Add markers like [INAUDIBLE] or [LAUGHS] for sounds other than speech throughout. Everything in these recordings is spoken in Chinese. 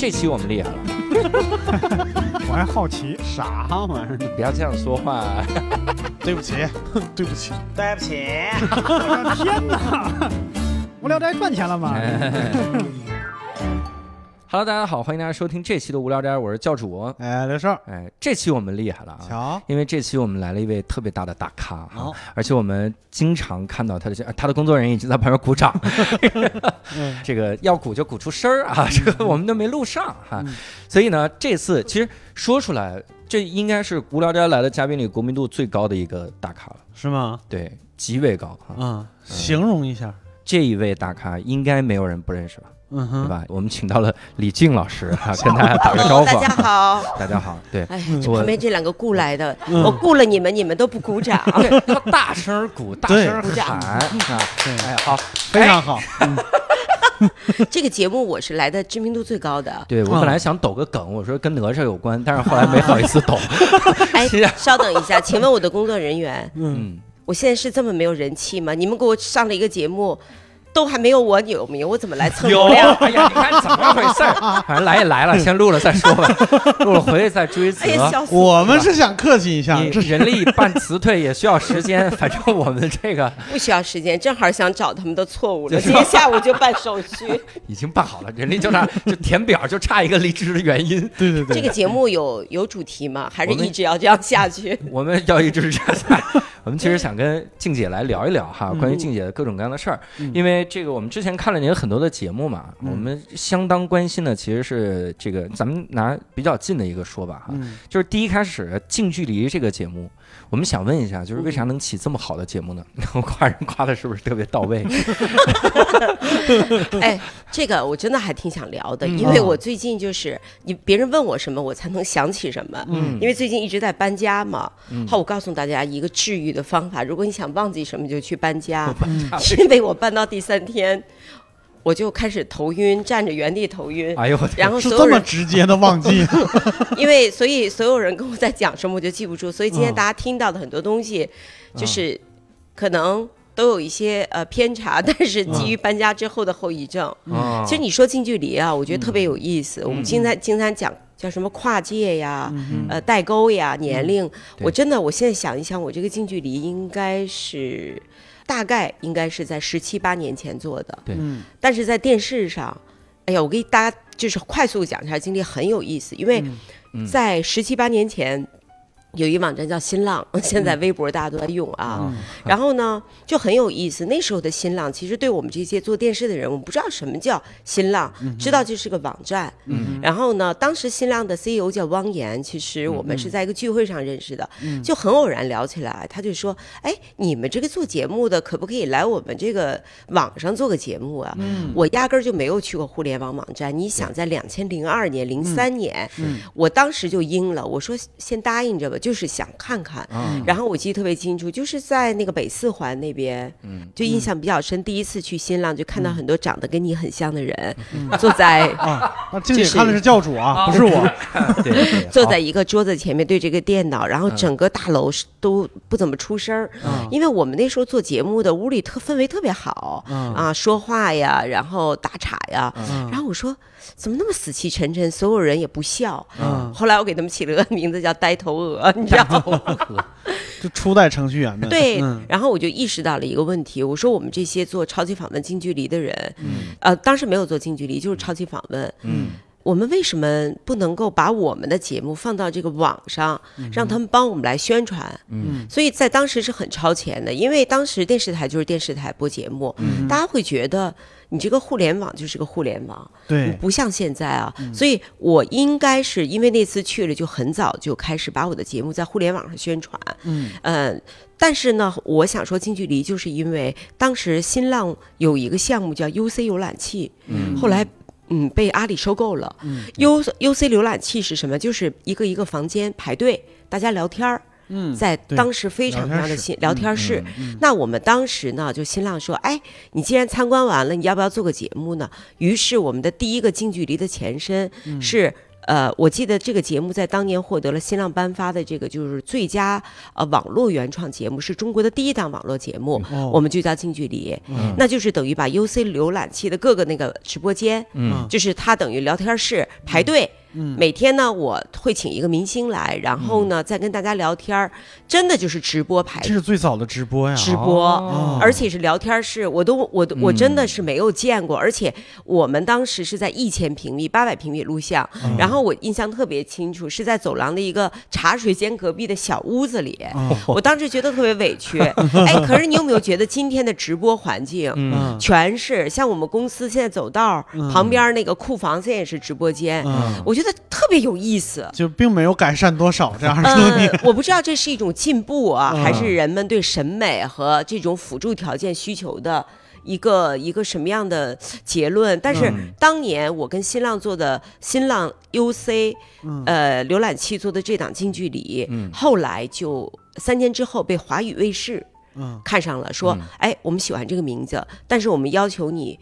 这期我们厉害了，[LAUGHS] 我还好奇，啥玩意儿？[LAUGHS] 不要这样说话。[LAUGHS] 对不起，对不起，对不起，我的天哪！无聊斋赚钱了吗？Hello，大家好，欢迎大家收听这期的无聊斋，我是教主。哎，刘少，哎，这期我们厉害了啊！瞧，因为这期我们来了一位特别大的大咖啊、哦而且我们经常看到他的他的工作人员已经在旁边鼓掌，[LAUGHS] 这个要鼓就鼓出声儿啊，这个我们都没录上哈、所以呢，这次其实说出来，这应该是无聊斋来的嘉宾里国民度最高的一个大咖了，是吗？对，极为高啊。嗯，形容一下。这一位大咖应该没有人不认识了，嗯哼，对吧？我们请到了李静老师哈、跟大家打个招呼大。家好。大家好，对，哎，旁边这两个雇来的，嗯我雇了你们，你们都不鼓掌。[LAUGHS] 要大声鼓，大声鼓掌喊啊！对哎，好，非常好。[LAUGHS] 这个节目我是来的知名度最高的。对我本来想抖个梗，我说跟哪吒有关，但是后来没好意思抖。[LAUGHS] 哎稍等一下，请问我的工作人员，嗯，我现在是这么没有人气吗？你们给我上了一个节目，都还没有我有名，我怎么来蹭 [LAUGHS] 流量？哎呀，你看怎么回事儿？[LAUGHS] 反正来也来了，先录了再说吧，录了回去再追责哎。呀，笑死我！我们是想客气一下，你这人力办辞退也需要时间，反正我们这个 [LAUGHS] 不需要时间，正好想找他们的错误了。今天下午就办手续。已经办好了，人力就差就填表，就差一个离职的原因。对对对，这个节目有有主题吗？还是一直要这样下去？我们要一直这样。我们其实想跟静姐来聊一聊哈，关于静姐的各种各样的事儿，因为这个我们之前看了您很多的节目嘛，我们相当关心的其实是这个，咱们拿比较近的一个说吧哈，嗯。就是第一开始近距离这个节目，我们想问一下，就是为啥能起这么好的节目呢？[LAUGHS] 我夸人夸的是不是特别到位？[LAUGHS] 哎，这个我真的还挺想聊的，嗯因为我最近就是你别人问我什么，我才能想起什么。嗯因为最近一直在搬家嘛。嗯好，我告诉大家一个治愈的方法，如果你想忘记什么，就去搬家。[LAUGHS] 嗯因为我搬到第三天，我就开始头晕，站着原地头晕。哎呦我，然后是这么所有人，直接的忘记。[LAUGHS] 因为所以所有人跟我在讲什么，我就记不住。所以今天嗯大家听到的很多东西，就是可能都有一些呃偏差，但是基于搬家之后的后遗症。嗯其实你说近距离啊，我觉得特别有意思。我们经常经常讲叫什么跨界呀、呃代沟呀、年龄。对我真的，我现在想一想，我这个近距离应该是大概应该是在十七八年前做的，对。嗯。但是在电视上，哎呀，我给大家就是快速讲一下经历，很有意思，因为嗯。在十七八年前。有一网站叫新浪，[LAUGHS] 现在微博大家都在用啊。嗯然后呢，就很有意思。那时候的新浪，其实对我们这些做电视的人，我们不知道什么叫新浪，知道这是个网站。嗯然后呢，当时新浪的 CEO 叫汪岩，其实我们是在一个聚会上认识的，嗯就很偶然聊起来。他就说：“哎，你们这个做节目的，可不可以来我们这个网上做个节目啊？”嗯我压根儿就没有去过互联网网站。你想，在两千零二年、零三年，嗯我当时就应了，我说先答应着吧，就是想看看。嗯。然后我记得特别清楚，就是在那个北四环那边，嗯。就印象比较深。第一次去新浪，就看到很多长得跟你很像的人，坐在啊，那静姐看的是教主啊，不是我。[LAUGHS] 对对对，坐在一个桌子前面对这个电脑，然后嗯。整个大楼是都不怎么出声因为我们那时候做节目的屋里特氛围特别好嗯。啊，说话呀，然后打岔呀，嗯。然后我说怎么那么死气沉沉，所有人也不笑。嗯，后来我给他们起了个名字叫呆头鹅，[LAUGHS] 你知道吗？[LAUGHS] 就初代程序员们。对嗯，然后我就意识到了一个问题，我说我们这些做超级访问近距离的人，嗯呃，当时没有做近距离，就是超级访问，嗯我们为什么不能够把我们的节目放到这个网上，让他们帮我们来宣传？嗯所以在当时是很超前的，因为当时电视台就是电视台播节目，嗯大家会觉得你这个互联网就是个互联网，对，不像现在啊。所以我应该是因为那次去了，就很早就开始把我的节目在互联网上宣传。嗯嗯，但是呢，我想说近距离，就是因为当时新浪有一个项目叫 UC 浏览器，嗯后来。嗯，被阿里收购了。嗯 U U C 浏览器是什么？就是一个一个房间排队，大家聊天儿，嗯，在当时非常聊天室非常的新聊天室。嗯那我们当时呢，就新浪说，哎，你既然参观完了，你要不要做个节目呢？于是我们的第一个近距离的前身嗯是呃，我记得这个节目在当年获得了新浪颁发的这个就是最佳呃网络原创节目，是中国的第一档网络节目，哦。我们就叫近距离，嗯。那就是等于把 UC 浏览器的各个那个直播间，嗯。就是它等于聊天室排队。嗯每天呢，我会请一个明星来，然后呢，再跟大家聊天儿，真的就是直播排这是最早的直播呀，直播，哦。而且是聊天室，我都我都我真的嗯是没有见过，而且我们当时是在一千平米、八百平米录像，嗯。然后我印象特别清楚，是在走廊的一个茶水间隔壁的小屋子里，哦。我当时觉得特别委屈。[LAUGHS] 哎，可是你有没有觉得今天的直播环境？嗯。全是像我们公司现在走道旁边那个库房，现在也是直播间，嗯，我觉得特别有意思。就并没有改善多少这样的 [LAUGHS] 我不知道这是一种进步啊，嗯。还是人们对审美和这种辅助条件需求的一个一个什么样的结论？但是嗯。当年我跟新浪做的新浪 UC，嗯。呃，浏览器做的这档近距离，嗯。后来就三年之后被华语卫视嗯。看上了，说嗯，哎，我们喜欢这个名字，但是我们要求你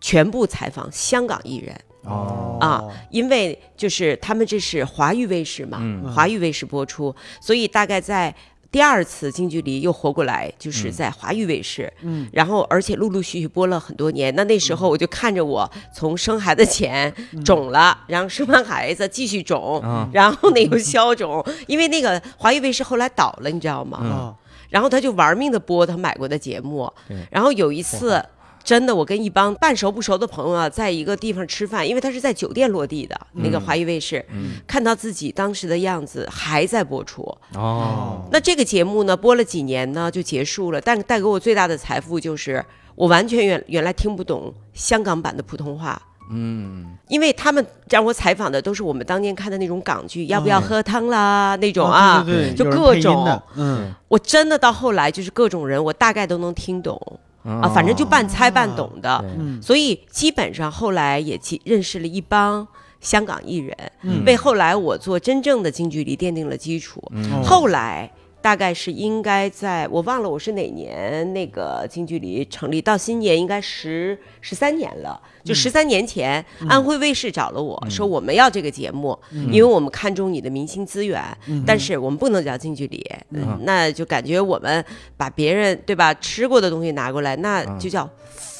全部采访香港艺人。哦。啊，因为就是他们这是华语卫视嘛，嗯。华语卫视播出，所以大概在第二次近距离又活过来，就是在华语卫视，嗯，然后而且陆陆续续播了很多年。那那时候我就看着我从生孩子前肿了，然后生完孩子继续肿，嗯。然后呢又消肿，因为那个华语卫视后来倒了，你知道吗？啊然后他就玩命的播他买过的节目对，然后有一次。真的，我跟一帮半熟不熟的朋友啊，在一个地方吃饭，因为他是在酒店落地的、那个华谊卫视，看到自己当时的样子还在播出。哦。那这个节目呢，播了几年呢就结束了，但带给我最大的财富就是我完全原原来听不懂香港版的普通话。嗯。因为他们让我采访的都是我们当年看的那种港剧，要不要喝汤啦那种啊，对对对，就各种，嗯。我真的到后来就是各种人，我大概都能听懂啊，反正就半猜半懂的。嗯所以基本上后来也其认识了一帮香港艺人，嗯为后来我做真正的近距离奠定了基础。嗯后来大概是应该在我忘了我是哪年那个近距离成立，到今年应该十十三年了。就十三年前，安徽卫视找了我说我们要这个节目，因为我们看中你的明星资源，但是我们不能叫近距离，嗯。那就感觉我们把别人对吧吃过的东西拿过来，那就叫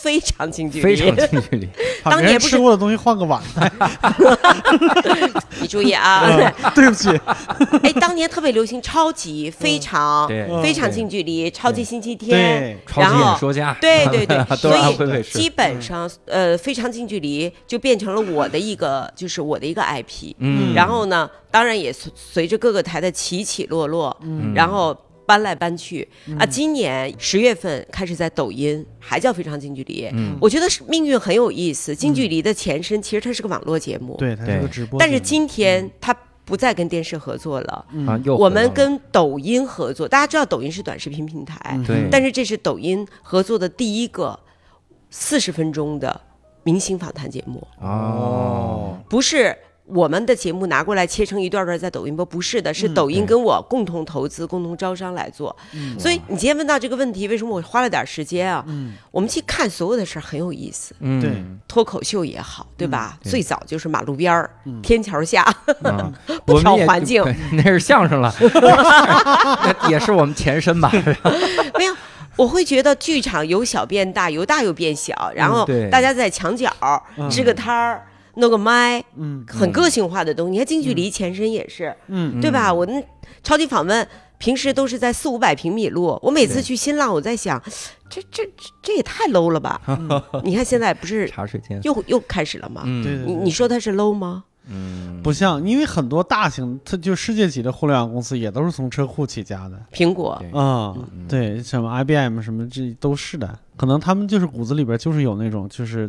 非常近距离。非常近距离，[LAUGHS] 当年不是吃过的东西换个碗。[LAUGHS] 你注意啊！[LAUGHS] 对不起，哎，当年特别流行超级、非常、嗯非常近距离、超级星期天，对，超级演说家，对对对，所以，基本上呃非常近距离就变成了我的一个就是我的一个 IP。嗯，然后呢，当然也随随着各个台的起起落落，嗯。然后搬来搬去。啊。今年十月份开始在抖音还叫非常近距离，嗯。我觉得是命运很有意思。近距离的前身其实它是个网络节目，对，它是对。个直播，但是今天它不再跟电视合作了。我们跟抖音合作，大家知道抖音是短视频平台，嗯。对，但是这是抖音合作的第一个四十分钟的明星访谈节目，哦，不是我们的节目拿过来切成一段段在抖音播，不是的，是嗯抖音跟我共同投资、共同招商来做。所以你今天问到这个问题，为什么我花了点时间啊？嗯。我们去看所有的事儿很有意思，嗯。对。脱口秀也好，对吧？对。最早就是马路边儿、嗯。天桥下，[LAUGHS] 啊不挑环境，那是相声了，[LAUGHS] 那也是我们前身吧？[LAUGHS] 没有。我会觉得剧场由小变大，由大又变小，然后大家在墙角嗯。支个摊儿，弄个麦，嗯很个性化的东西。你看近距离前身也是，嗯对吧？我那超级访问平时都是在四五百平米录，我每次去新浪，我在想，这这这这也太 low 了吧？[LAUGHS] 你看现在不是茶水间，又又开始了吗？嗯对对对你你说它是 low 吗？嗯，不像，因为很多大型，它就世界级的互联网公司也都是从车库起家的。苹果对啊、嗯对，什么 IBM 什么这都是的，可能他们就是骨子里边就是有那种，就是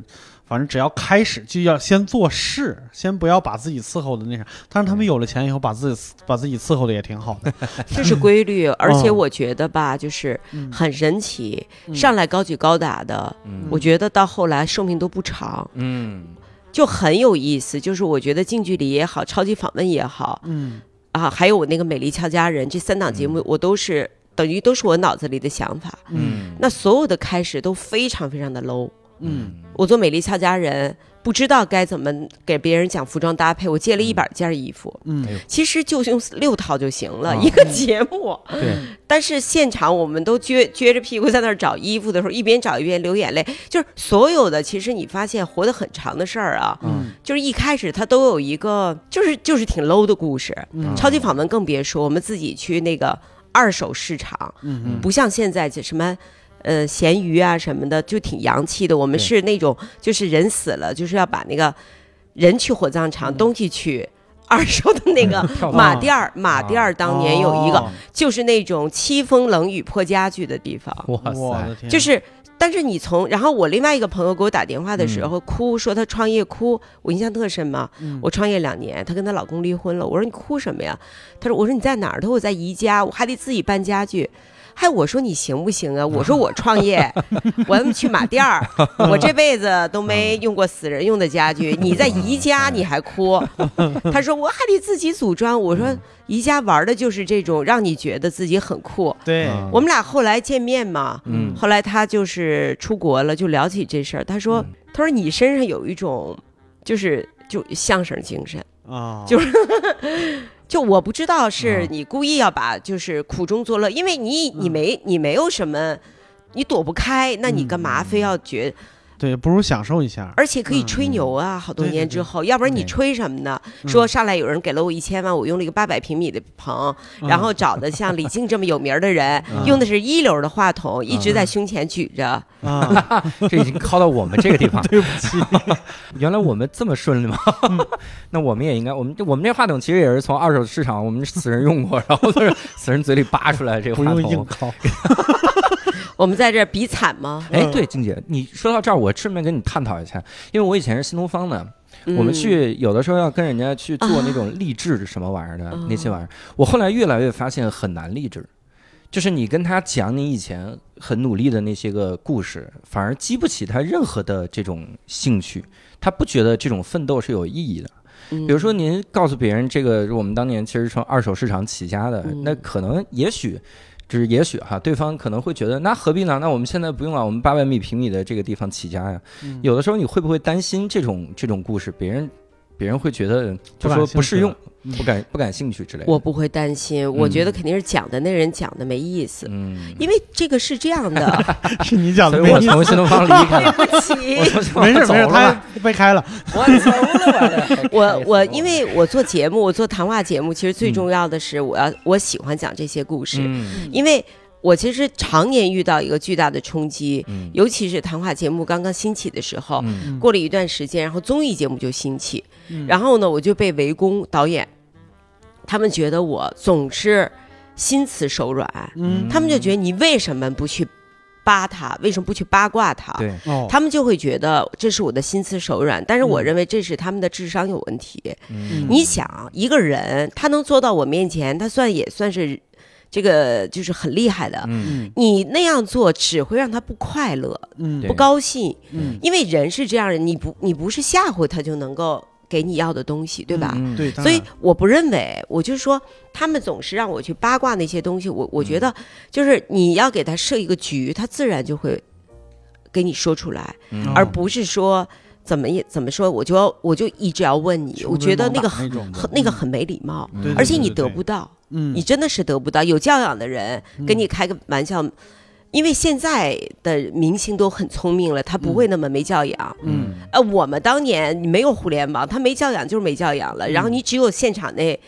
反正只要开始就要先做事，先不要把自己伺候的那啥。但是他们有了钱以后，把自己把自己伺候的也挺好的。[LAUGHS] 这是规律，[LAUGHS] 而且嗯我觉得吧，就是嗯很神奇，嗯上来高举高打的，嗯我觉得到后来寿命都不长，嗯就很有意思。就是我觉得近距离也好，超级访问也好嗯啊，还有我那个美丽俏佳人这三档节目，我都是等于都是我脑子里的想法。嗯那所有的开始都非常非常的 low，嗯。我做美丽俏佳人，不知道该怎么给别人讲服装搭配，我借了一百件衣服，嗯。其实就用六套就行了，啊一个节目。对，但是现场我们都撅撅着屁股在那儿找衣服的时候，一边找一边流眼泪。就是所有的，其实你发现活得很长的事儿啊，嗯。就是一开始它都有一个，就是就是挺 low 的故事。嗯。超级访问更别说，我们自己去那个二手市场，嗯。不像现在这什么。呃，咸鱼啊什么的，就挺洋气的。我们是那种，就是人死了，就是要把那个人去火葬场，东西去二手的那个 [LAUGHS] 马甸儿。马甸儿当年有一个，哦就是那种凄风冷雨破家具的地方，哇塞就是。但是你从，然后我另外一个朋友给我打电话的时候哭，说她创业哭，我印象特深嘛。嗯我创业两年，她跟她老公离婚了。我说你哭什么呀？她说我说你在哪儿？她说我在宜家，我还得自己搬家具。还我说你行不行啊？我说我创业，[LAUGHS] 我要么去马甸儿，我这辈子都没用过死人用的家具，你在宜家你还哭？他说我还得自己组装。我说宜家玩的就是这种让你觉得自己很酷。对，嗯我们俩后来见面嘛，嗯后来他就是出国了，就聊起这事儿。他说，他说你身上有一种，就是就相声精神。啊，就就我不知道是啊你故意要把就是苦中作乐，因为你你没你没有什么，你躲不开，那你干嘛非要觉？对，不如享受一下。而且可以吹牛啊，好多对对对年之后，要不然你吹什么呢？嗯说上来有人给了我一千万，我用了一个八百平米的棚，然后找的像李静这么有名的人，嗯用的是一流的话筒，一直在胸前举着。啊，[LAUGHS] [LAUGHS] 这已经靠到我们这个地方。[LAUGHS] 对不起，原来我们这么顺利吗？那我们也应该，我们我们这话筒其实也是从二手市场我们死人用过，然后就是死人嘴里扒出来这个话不用硬筒。靠。我们在这儿比惨吗？哎，对，静姐，你说到这儿，我顺便跟你探讨一下，因为我以前是新东方的，我们嗯去有的时候要跟人家去做那种励志什么玩意儿的啊那些玩意儿，我后来越来越发现很难励志，就是你跟他讲你以前很努力的那些个故事，反而激不起他任何的这种兴趣，他不觉得这种奋斗是有意义的。嗯比如说，您告诉别人这个我们当年其实从二手市场起家的，嗯那可能也许。只是也许哈，对方可能会觉得那何必呢？那我们现在不用了，我们八百米平米的这个地方起家呀。嗯有的时候你会不会担心这种这种故事，别人别人会觉得就说不适用嗯，不感不感兴趣之类的。我不会担心，我觉得肯定是讲的那人讲的没意思，嗯，因为这个是这样的。[LAUGHS] 是你讲的我的没意思，从新东方离开了，[LAUGHS] 对不起，没事没事，他吧被开了。我走了。[LAUGHS] 我我因为我做节目，我做谈话节目，其实最重要的是我要我喜欢讲这些故事，嗯。因为我其实常年遇到一个巨大的冲击，嗯。尤其是谈话节目刚刚兴起的时候，嗯。过了一段时间，然后综艺节目就兴起，嗯。然后呢，我就被围攻导演，他们觉得我总是心慈手软，嗯。他们就觉得你为什么不去扒他，为什么不去八卦他？对，哦，他们就会觉得这是我的心慈手软，但是我嗯。认为这是他们的智商有问题。嗯。你想，一个人他能坐到我面前，他算也算是这个就是很厉害的。嗯。嗯你那样做只会让他不快乐、嗯。不高兴，嗯，因为人是这样的，你不你不是吓唬他就能够给你要的东西，对吧？嗯对，所以我不认为，我就说他们总是让我去八卦那些东西，我我觉得就是你要给他设一个局，他自然就会给你说出来，嗯。而不是说怎么也怎么说，我就要我就一直要问你，我觉得那个很很那个很没礼貌，而且你得不到，嗯，你真的是得不到。有教养的人跟你嗯开个玩笑。因为现在的明星都很聪明了，他不会那么没教养。嗯呃，我们当年没有互联网，他没教养就是没教养了。然后你只有现场那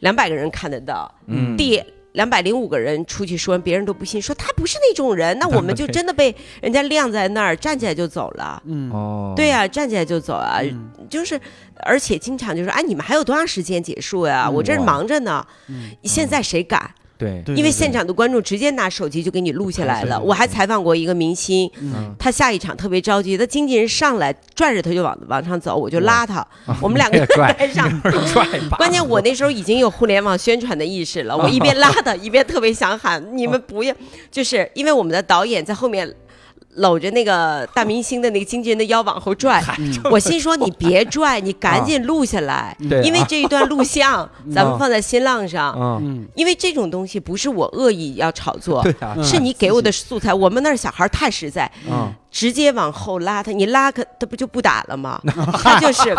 两百个人看得到，嗯第两百零五个人出去说，别人都不信，说他不是那种人，那我们就真的被人家晾在那儿，站起来就走了。嗯哦，对呀、站起来就走啊，嗯就是，而且经常就说，哎，你们还有多长时间结束呀？嗯我这忙着呢。嗯现在谁敢？对，对，因为现场的观众直接拿手机就给你录下来了。我还采访过一个明星，嗯他下一场特别着急，他经纪人上来拽着他就往往上走，我就拉他，[LAUGHS] 我们两个人拽在上。拽吧。关键我那时候已经有互联网宣传的意识了，我一边拉他，一边特别想喊你们不要，就是因为我们的导演在后面搂着那个大明星的那个经纪人的腰往后拽，我心说你别拽，你赶紧录下来，[LAUGHS] 因为这一段录像 [LAUGHS] 咱们放在新浪上，因为这种东西不是我恶意要炒作 [LAUGHS] 是你给我的素材。我们那儿小孩太实在，嗯，直接往后拉他，你拉他，他不就不打了吗？他就是。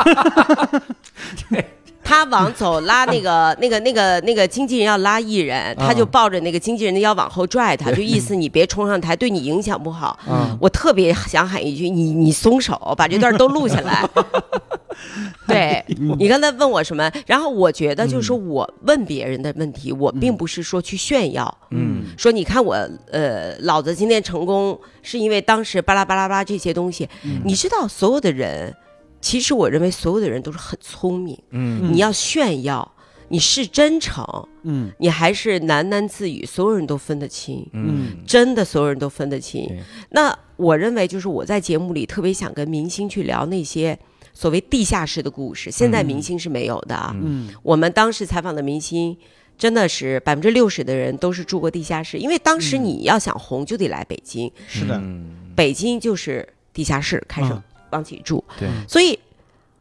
他往走拉那个 [LAUGHS] 那个那个那个经纪人要拉艺人，他就抱着那个经纪人的腰往后拽他，[LAUGHS] 就意思你别冲上台，对你影响不好。嗯我特别想喊一句：你你松手，把这段都录下来。[LAUGHS] 对你刚才问我什么，然后我觉得就是说我问别人的问题，我并不是说去炫耀，嗯，说你看我呃老子今天成功是因为当时巴拉巴拉巴拉这些东西，你知道所有的人，其实我认为所有的人都是很聪明，嗯，你要炫耀。你是真诚，嗯。你还是喃喃自语，所有人都分得清，嗯，真的所有人都分得清。对。那我认为就是我在节目里特别想跟明星去聊那些所谓地下室的故事，现在明星是没有的啊。嗯。我们当时采访的明星，真的是百分之六十的人都是住过地下室，因为当时你要想红就得来北京，是的，嗯。北京就是地下室开始嗯往起住，对，所以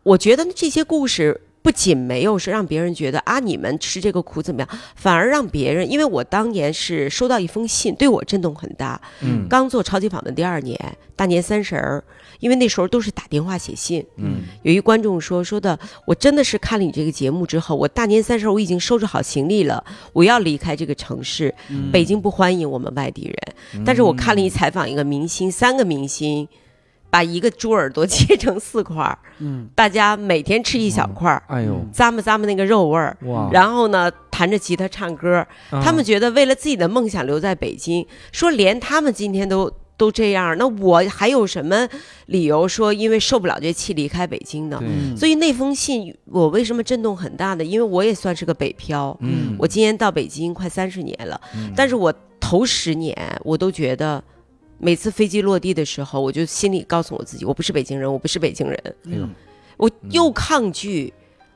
我觉得这些故事。不仅没有是让别人觉得啊你们吃这个苦怎么样，反而让别人，因为我当年是收到一封信，对我震动很大。嗯刚做超级访问第二年，大年三十儿，因为那时候都是打电话写信，嗯有一观众说说的，我真的是看了你这个节目之后，我大年三十儿我已经收拾好行李了，我要离开这个城市，嗯北京不欢迎我们外地人。但是我看了一采访一个明星，三个明星。把一个猪耳朵 [LAUGHS] 切成四块儿，嗯大家每天吃一小块儿，哎呦，咂摸咂摸那个肉味儿，哇，然后呢弹着吉他唱歌，嗯他们觉得为了自己的梦想留在北京，说连他们今天都都这样，那我还有什么理由说因为受不了这气离开北京呢？所以那封信我为什么震动很大呢？因为我也算是个北漂，嗯，我今年到北京快三十年了，但是我头十年我都觉得。每次飞机落地的时候，我就心里告诉我自己，我不是北京人，我不是北京人。嗯，我又抗拒，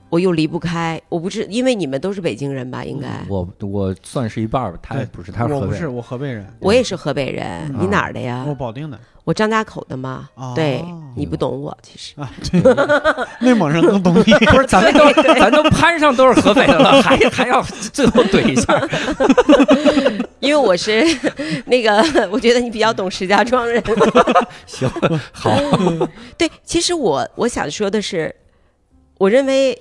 我又离不开。我不是因为你们都是北京人吧？应该，我我算是一半儿吧，他也不是，他是河北我不是，我河北人，我也是河北人。嗯你哪儿的呀我？保定的我张家口的嘛。哦对，你不懂我，其实。啊，对，[LAUGHS] 内蒙人更懂你。[LAUGHS] 不是，咱们都咱都攀上都是河北的了，还还要最后怼一下，[LAUGHS] 因为我是那个，我觉得你比较懂石家庄人。行，好，对，其实我我想说的是，我认为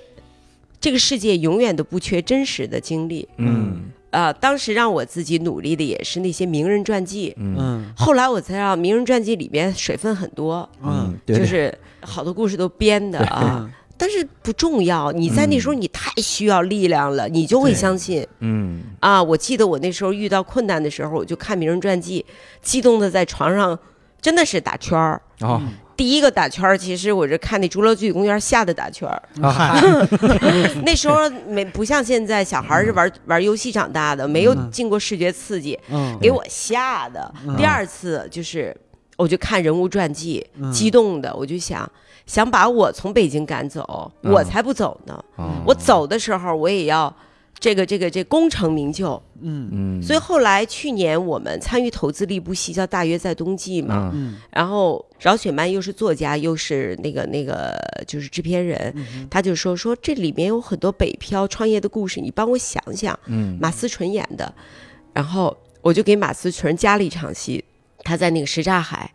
这个世界永远都不缺真实的经历。嗯啊、当时让我自己努力的也是那些名人传记。嗯嗯后来我才知道，名人传记里面水分很多，嗯对，对就是好多故事都编的啊。嗯但是不重要，你在那时候你太需要力量了，你就会相信嗯啊。我记得我那时候遇到困难的时候，我就看名人传记，激动的在床上真的是打圈儿。哦第一个打圈儿，其实我是看那《侏罗纪公园》吓的打圈儿。啊，[LAUGHS] 那时候没不像现在，小孩儿是玩玩游戏长大的，没有嗯经过视觉刺激，嗯。给我吓的。嗯。第二次就是，我就看人物传记，嗯。激动的，我就想想把我从北京赶走，嗯。我才不走呢。哦。我走的时候，我也要这个这个这功成名就。嗯嗯，所以后来去年我们参与投资了一部戏叫《大约在冬季》嘛，嗯嗯然后饶雪漫又是作家，又是那个那个就是制片人，嗯他就说说这里面有很多北漂创业的故事，你帮我想想。嗯马思纯演的，然后我就给马思纯加了一场戏，他在那个什刹海。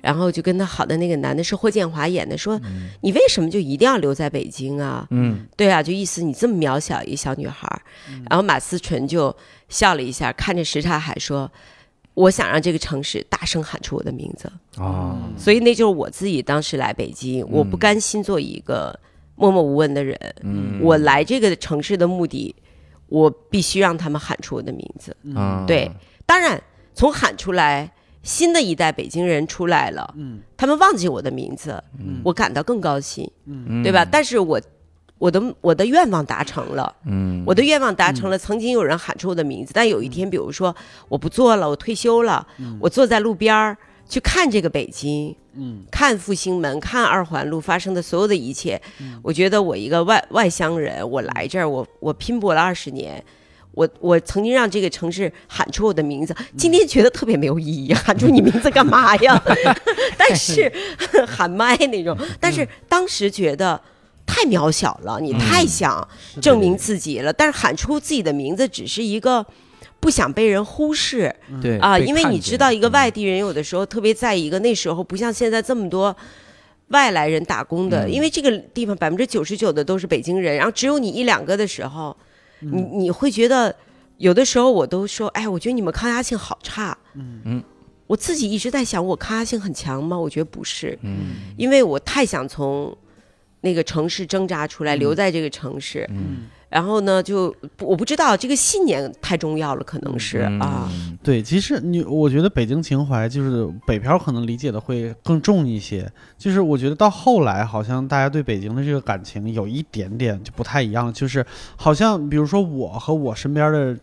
然后就跟他好的那个男的是霍建华演的，说、你为什么就一定要留在北京啊？嗯对啊，就意思你这么渺小一小女孩儿。然后马思纯就笑了一下，看着什刹海说：“我想让这个城市大声喊出我的名字。”哦所以那就是我自己当时来北京，我不甘心做一个默默无闻的人。嗯我来这个城市的目的，我必须让他们喊出我的名字。嗯对，当然从喊出来，新的一代北京人出来了，嗯。他们忘记我的名字，嗯。我感到更高兴，嗯。对吧？但是我我的我的愿望达成了。嗯。我的愿望达成了，曾经有人喊出我的名字，但有一天，比如说我不做了，我退休了，我坐在路边儿去看这个北京，嗯。看复兴门，看二环路发生的所有的一切，我觉得我一个外外乡人，我来这儿，我我拼搏了二十年，我我曾经让这个城市喊出我的名字，今天觉得特别没有意义，[LAUGHS] 喊出你名字干嘛呀？[LAUGHS] 但是 [LAUGHS] 喊麦那种，但是当时觉得太渺小了，你太想证明自己了。但是喊出自己的名字，只是一个不想被人忽视对啊，因为你知道，一个嗯外地人有的时候特别在意一个，那时候不像现在这么多。外来人打工的，嗯因为这个地方百分之九十九的都是北京人，然后只有你一两个的时候，你你会觉得有的时候我都说，哎，我觉得你们抗压性好差。嗯嗯，我自己一直在想，我抗压性很强吗？我觉得不是，嗯因为我太想从那个城市挣扎出来，留在这个城市。嗯然后呢，就不我不知道这个信念太重要了，可能是、啊。嗯对，其实你我觉得北京情怀就是北漂可能理解的会更重一些，就是我觉得到后来好像大家对北京的这个感情有一点点就不太一样，就是好像比如说我和我身边的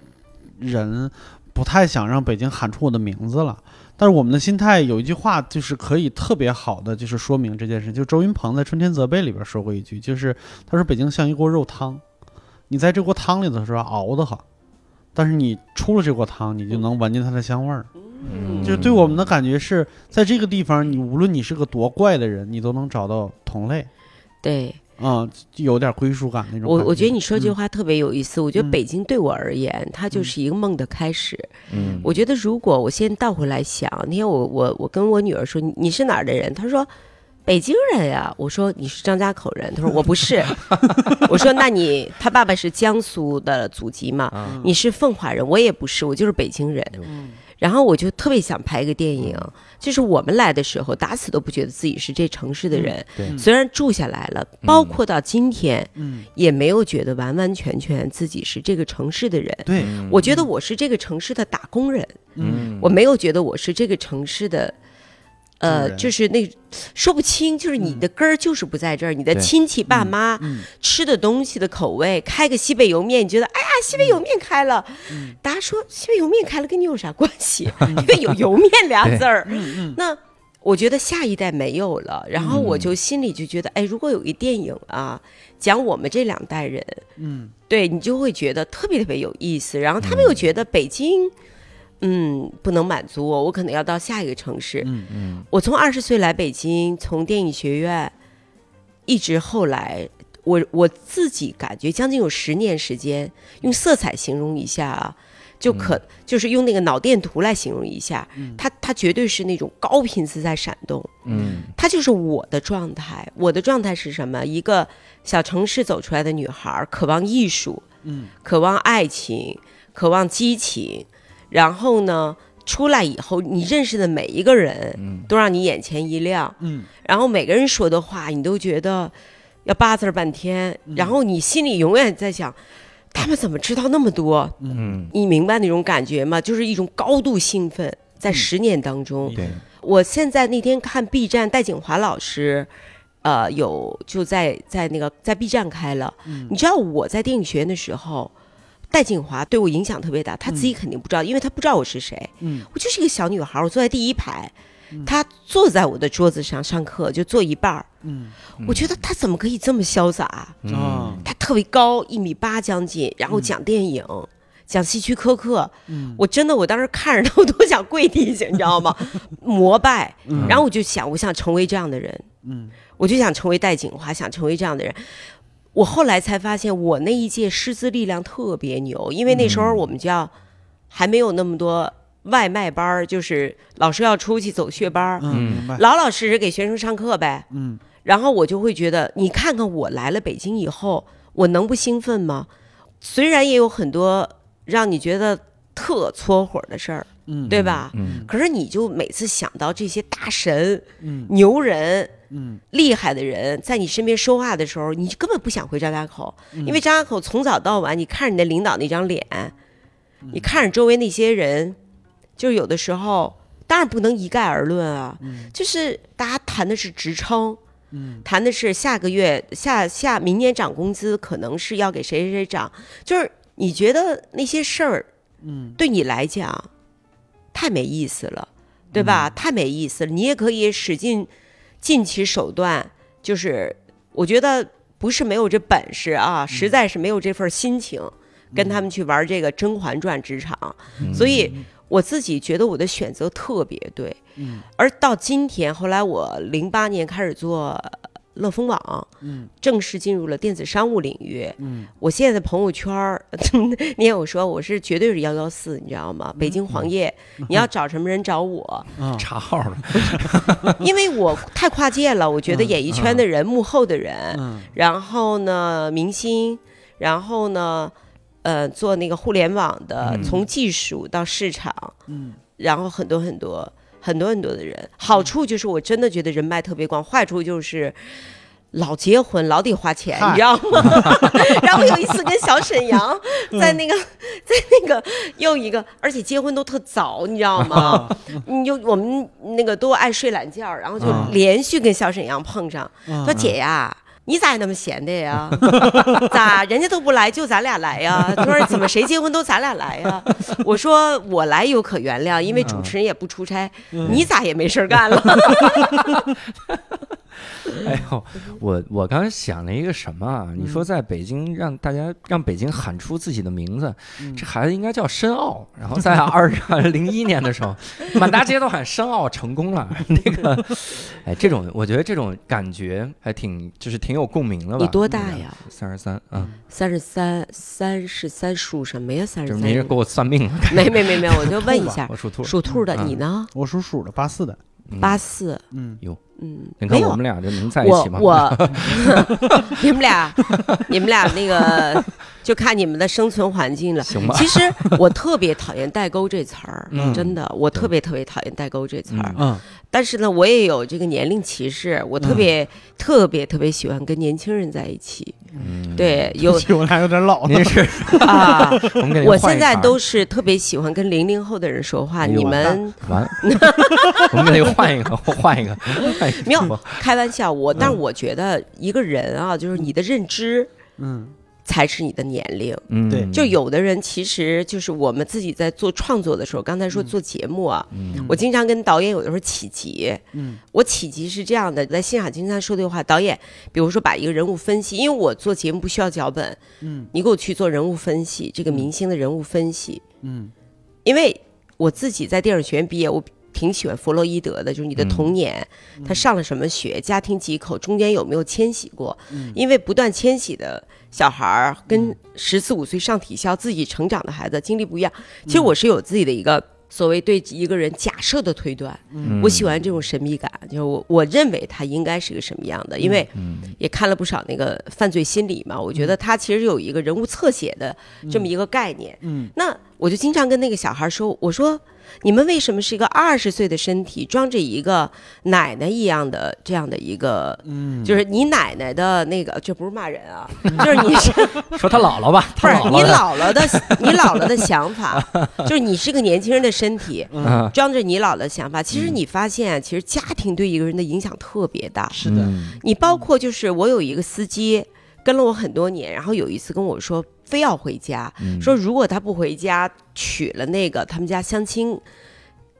人不太想让北京喊出我的名字了。但是我们的心态有一句话，就是可以特别好的，就是说明这件事。就周云鹏在《春天责备》里边说过一句，就是他说北京像一锅肉汤，你在这锅汤里头的时候熬得好，但是你出了这锅汤，你就能闻见它的香味儿。嗯就是对我们的感觉是在这个地方，你无论你是个多怪的人，你都能找到同类对啊、有点归属感那种感我，我觉得你说这话特别有意思。我觉得嗯北京对我而言，它就是一个梦的开始。嗯我觉得如果我先倒回来想，那天我我我跟我女儿说你你是哪儿的人？她说北京人呀。我说你是张家口人？他说我不是。[LAUGHS] 我说那你他爸爸是江苏的祖籍嘛？啊你是奉化人？我也不是，我就是北京人。然后我就特别想拍一个电影，就是我们来的时候，打死都不觉得自己是这城市的人。对虽然住下来了，包括到今天，嗯，也没有觉得完完全全自己是这个城市的人。对，我觉得我是这个城市的打工人。嗯我没有觉得我是这个城市的，呃，就是那说不清，就是你的根儿就是不在这儿，你的亲戚爸妈嗯。吃的东西的口味，开个西北莜面，你觉得哎呀，西北莜面开了，嗯。大家说西北莜面开了跟你有啥关系？因 [LAUGHS] 为有莜面俩字儿，嗯 [LAUGHS] 那。我觉得下一代没有了，然后我就心里就觉得，哎，如果有一电影啊，讲我们这两代人，嗯。对你就会觉得特别特别有意思。然后他们又觉得北京，嗯，不能满足我，我可能要到下一个城市。嗯嗯我从二十岁来北京，从电影学院，一直后来，我我自己感觉将近有十年时间，用色彩形容一下啊。就可、就是用那个脑电图来形容一下，它它绝对是那种高频次在闪动，嗯它就是我的状态。我的状态是什么？一个小城市走出来的女孩，渴望艺术，嗯，渴望爱情，渴望激情。然后呢，出来以后，你认识的每一个人，嗯都让你眼前一亮。嗯然后每个人说的话，你都觉得要八字儿半天。然后你心里永远在想，他们怎么知道那么多？嗯你明白那种感觉吗？就是一种高度兴奋，在十年当中。对我现在那天看 B 站，戴景华老师，呃，有就在在那个在 B 站开了。你知道我在电影学院的时候，戴锦华对我影响特别大，他自己肯定不知道，因为他不知道我是谁。嗯我就是一个小女孩，我坐在第一排，他坐在我的桌子上上课，就坐一半儿。嗯我觉得他怎么可以这么潇洒？啊他特别高，一米八将近，然后讲电影，讲希区柯克。嗯我真的，我当时看着他，我都想跪地下，你知道吗？膜拜。嗯然后我就想，我想成为这样的人，嗯我就想成为戴景华，想成为这样的人。我后来才发现，我那一届师资力量特别牛，因为那时候我们叫还没有那么多外卖班儿，就是老师要出去走穴班儿，嗯，明白，老老实实给学生上课呗。嗯然后我就会觉得，你看看我来了北京以后，我能不兴奋吗？虽然也有很多让你觉得特搓火的事儿，嗯，对吧？嗯可是你就每次想到这些大神、嗯牛人、嗯厉害的人在你身边说话的时候，你根本不想回张家口，嗯因为张家口从早到晚，你看着你的领导那张脸，嗯你看着周围那些人，就是有的时候，当然不能一概而论啊，就是大家谈的是职称。嗯谈的是下个月下下明年涨工资，可能是要给谁谁谁涨，就是你觉得那些事儿嗯对你来讲太没意思了，对吧？太没意思了。你也可以使尽尽其手段，就是我觉得不是没有这本事啊，实在是没有这份心情，跟他们去玩这个《甄嬛传》职场，嗯。所以我自己觉得我的选择特别对。而到今天，后来我零八年开始做乐蜂网，嗯。正式进入了电子商务领域。嗯。我现在的朋友圈儿，[LAUGHS] 你也有说我是绝对是幺幺四，你知道吗？北京黄页，你要找什么人找我，啊，[LAUGHS] 查号了，[LAUGHS] 因为我太跨界了。我觉得演艺圈的人、幕后的人，嗯。然后呢，明星，然后呢，呃，做那个互联网的，嗯。从技术到市场，嗯，然后很多很多很多很多的人。好处就是我真的觉得人脉特别广，坏处就是。老结婚，老得花钱，你知道吗？[LAUGHS] 然后有一次跟小沈阳在那个，[LAUGHS] 在那个又一个，而且结婚都特早，你知道吗？你就我们那个都爱睡懒觉，然后就啊连续跟小沈阳碰上，啊说姐呀。你咋那么闲的呀？[LAUGHS] 咋人家都不来，就咱俩来呀？他说怎么谁结婚都咱俩来呀？我说我来有可原谅，因为主持人也不出差，你咋也没事儿干了？[LAUGHS] [LAUGHS] 哎呦，我我刚才想了一个什么啊？你说在北京让大家让北京喊出自己的名字，这孩子应该叫申奥。然后在二零一年的时候，[LAUGHS] 满大街都喊申奥成功了。那个，[LAUGHS] 哎，这种我觉得这种感觉还挺就是挺有共鸣的吧？你多大呀？三十三，啊，三十三，三十三属什么呀？三十三就是没人给我算命了。没没没没，我就问一下我，属兔，属兔的嗯你呢？我属鼠的，八四的，嗯八四，嗯，嗯，你看我们俩就能在一起吗？我 [LAUGHS] [LAUGHS] 你们俩，你们俩那个就看你们的生存环境了。行吧？其实我特别讨厌代沟这词儿，[LAUGHS] 嗯。真的，我特别特别讨厌代沟这词儿。嗯，但是呢，我也有这个年龄歧视，我特别、特别特别喜欢跟年轻人在一起。嗯，对，有我俩有点老了。您，是 [LAUGHS] 啊，我现在都是特别喜欢跟零零后的人说话。你们完，[LAUGHS] 我们得换一个，换一个，换一个。没有开玩笑，我但是我觉得一个人啊，就是你的认知嗯，才是你的年龄。嗯，对。就有的人其实就是我们自己在做创作的时候，刚才说做节目啊，嗯。我经常跟导演有的时候起急，嗯，我起急是这样的，在现场经常说这话，导演，比如说把一个人物分析，因为我做节目不需要脚本，嗯，你给我去做人物分析，这个明星的人物分析，嗯，因为我自己在电影学院毕业，我。挺喜欢弗洛伊德的，就是你的嗯。童年，他上了什么学，家庭几口，中间有没有迁徙过？嗯。因为不断迁徙的小孩儿跟十四五岁上体校自己成长的孩子经历不一样。其实我是有自己的一个所谓对一个人假设的推断，嗯。我喜欢这种神秘感，就是我我认为他应该是个什么样的，因为嗯。也看了不少那个犯罪心理嘛，我觉得他其实有一个人物侧写的这么一个概念。嗯，那我就经常跟那个小孩说，我说。你们为什么是一个二十岁的身体装着一个奶奶一样的这样的一个，嗯就是你奶奶的那个，这不是骂人啊，[LAUGHS] 就是你是 [LAUGHS] 说他姥姥吧，[LAUGHS] 不是你他姥姥的姥姥的你姥姥的想法，就是你是个年轻人的身体，嗯装着你姥姥的想法。其实你发现，其实家庭对一个人的影响特别大。是的，嗯你包括就是我有一个司机跟了我很多年，然后有一次跟我说非要回家，嗯说如果他不回家娶了那个他们家相亲。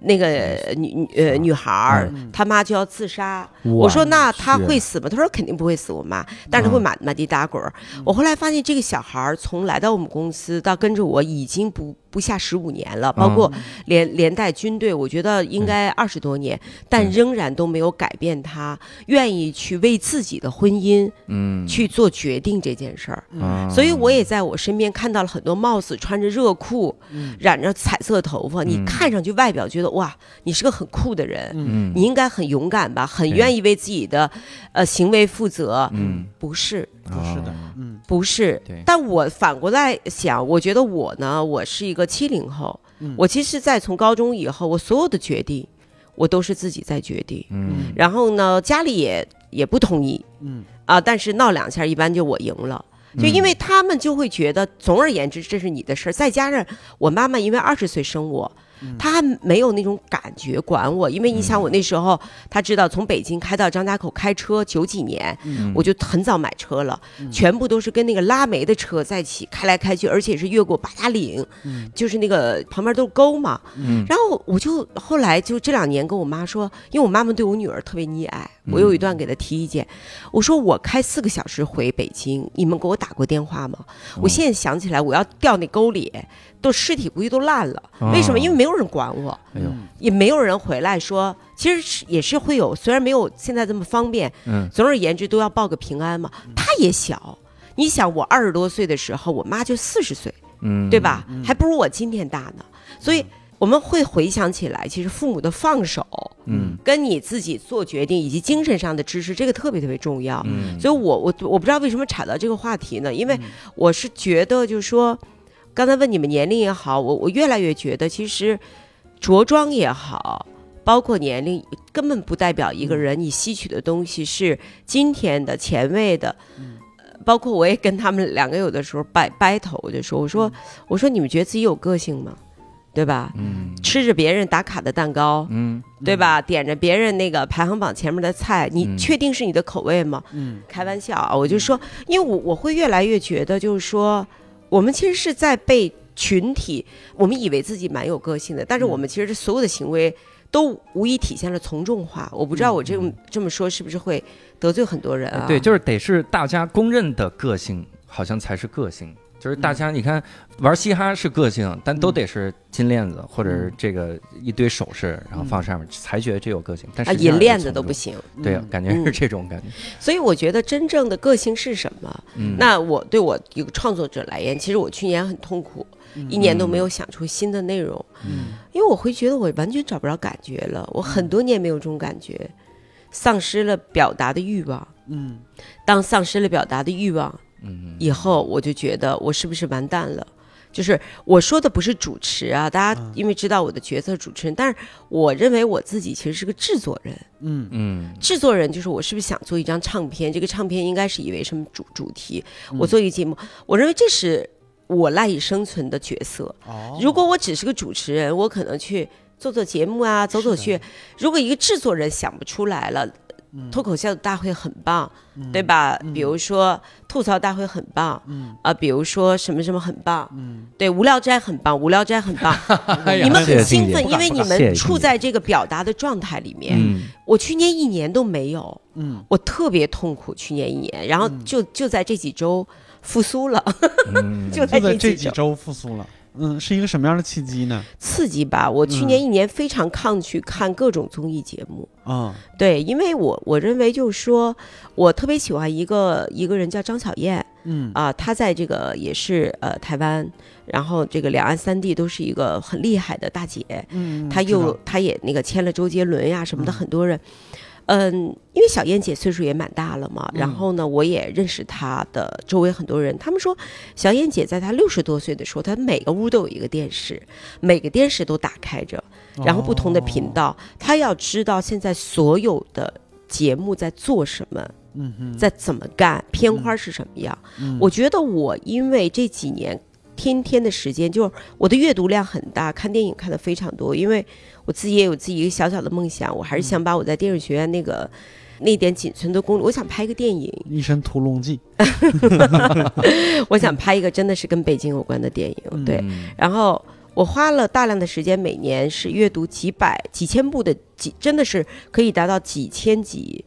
那个女女呃女孩儿，他妈就要自杀。我说那他会死吗？他说肯定不会死，我妈，但是他会满满地打滚儿。我后来发现这个小孩儿从来到我们公司到跟着我已经不不下十五年了，包括连连带军队，我觉得应该二十多年，但仍然都没有改变他愿意去为自己的婚姻嗯。去做决定这件事儿。啊。所以我也在我身边看到了很多貌似穿着热裤、嗯。染着彩色头发，你嗯看上去外表觉得哇，你是个很酷的人，嗯。你应该很勇敢吧，很愿意为自己的呃行为负责。嗯。不是，不是的啊，嗯不是。但我反过来想，我觉得我呢，我是一个七零后，嗯我其实，在从高中以后，我所有的决定，我都是自己在决定。嗯然后呢，家里也也不同意嗯啊，但是闹两下，一般就我赢了。就因为他们就会觉得，总而言之，这是你的事儿。再加上我妈妈因为二十岁生我，她还没有那种感觉管我，因为你想我那时候，他知道从北京开到张家口开车九几年，嗯。我就很早买车了，全部都是跟那个拉煤的车在一起开来开去，而且是越过八达岭，就是那个旁边都是沟嘛。嗯。然后我就后来就这两年跟我妈说，因为我妈妈对我女儿特别溺爱，我有一段给他提意见，我说我开四个小时回北京，你们给我打过电话吗？我现在想起来，我要掉那沟里，都尸体估计都烂了。为什么？因为没有人管我，哎，也没有人回来说，其实是也是会有，虽然没有现在这么方便，嗯总而言之都要报个平安嘛。他也小，你想我二十多岁的时候，我妈就四十岁，嗯，对？吧？还不如我今天大呢。所以我们会回想起来，其实父母的放手，嗯跟你自己做决定以及精神上的支持，这个特别特别重要。嗯，所以我我我不知道为什么岔到这个话题呢？因为我是觉得，就是说，刚才问你们年龄也好，我我越来越觉得，其实着装也好，包括年龄，根本不代表一个人你吸取的东西是今天的前卫的。嗯包括我也跟他们两个有的时候掰掰头，我就说，我说我说你们觉得自己有个性吗？对吧？嗯吃着别人打卡的蛋糕，嗯对吧？点着别人那个排行榜前面的菜，你嗯确定是你的口味吗？嗯开玩笑啊，我就说，因为我我会越来越觉得，就是说，我们其实是在被群体，我们以为自己蛮有个性的，但是我们其实所有的行为都无疑体现了从众化。我不知道我这么这么说是不是会得罪很多人啊？对，就是得是大家公认的个性，好像才是个性。就是大家，你看玩嘻哈是个性，但都得是金链子或者是这个一堆首饰，然后放上面才觉得这有个性。但啊，实际上银链子。都不行。对啊，感觉是这种感觉。所以我觉得真正的个性是什么？嗯，那我对我一个创作者来言，其实我去年很痛苦，一年都没有想出新的内容，嗯因为我会觉得我完全找不着感觉了。我很多年没有这种感觉，丧失了表达的欲望。嗯当丧失了表达的欲望嗯以后，我就觉得我是不是完蛋了？就是我说的不是主持啊，大家因为知道我的角色主持人，但是我认为我自己其实是个制作人。嗯嗯制作人就是我是不是想做一张唱片？这个唱片应该是以为什么主主题？我做一个节目，我认为这是我赖以生存的角色。哦如果我只是个主持人，我可能去做做节目啊，走走去。如果一个制作人想不出来了，脱口秀大会很棒，对吧？比如说吐槽大会很棒，啊，比如说什么什么很棒，嗯。对，无聊斋很棒，无聊斋很棒，[LAUGHS] 你们很兴奋，因为你们处在这个表达的状态里面。嗯。我去年一年都没有，嗯。我特别痛苦，去年一年，然后就就在这几周复苏了，嗯，[LAUGHS] 就在。这几周复苏了。嗯，是一个什么样的契机呢？刺激吧！我去年一年非常抗拒看各种综艺节目，啊对，因为我我认为就是说，我特别喜欢一个一个人叫张小燕嗯啊，她在这个也是呃台湾，然后这个两岸三地都是一个很厉害的大姐，嗯，她又她也那个签了周杰伦呀什么的，很多人。嗯，因为小燕姐岁数也蛮大了嘛，然后呢，我也认识她的周围很多人，他们说小燕姐在她六十多岁的时候，她每个屋都有一个电视，每个电视都打开着，然后不同的频道，她要知道现在所有的节目在做什么，在怎么干，片花是什么样。嗯。我觉得我因为这几年天天的时间，就是我的阅读量很大，看电影看的非常多，因为我自己也有自己一个小小的梦想，我还是想把我在电影学院那个。那点仅存的功力，我想拍个电影，一身屠龙记，[LAUGHS] 我想拍一个真的是跟北京有关的电影，对。嗯然后我花了大量的时间，每年是阅读几百、几千部的几，真的是可以达到几千集，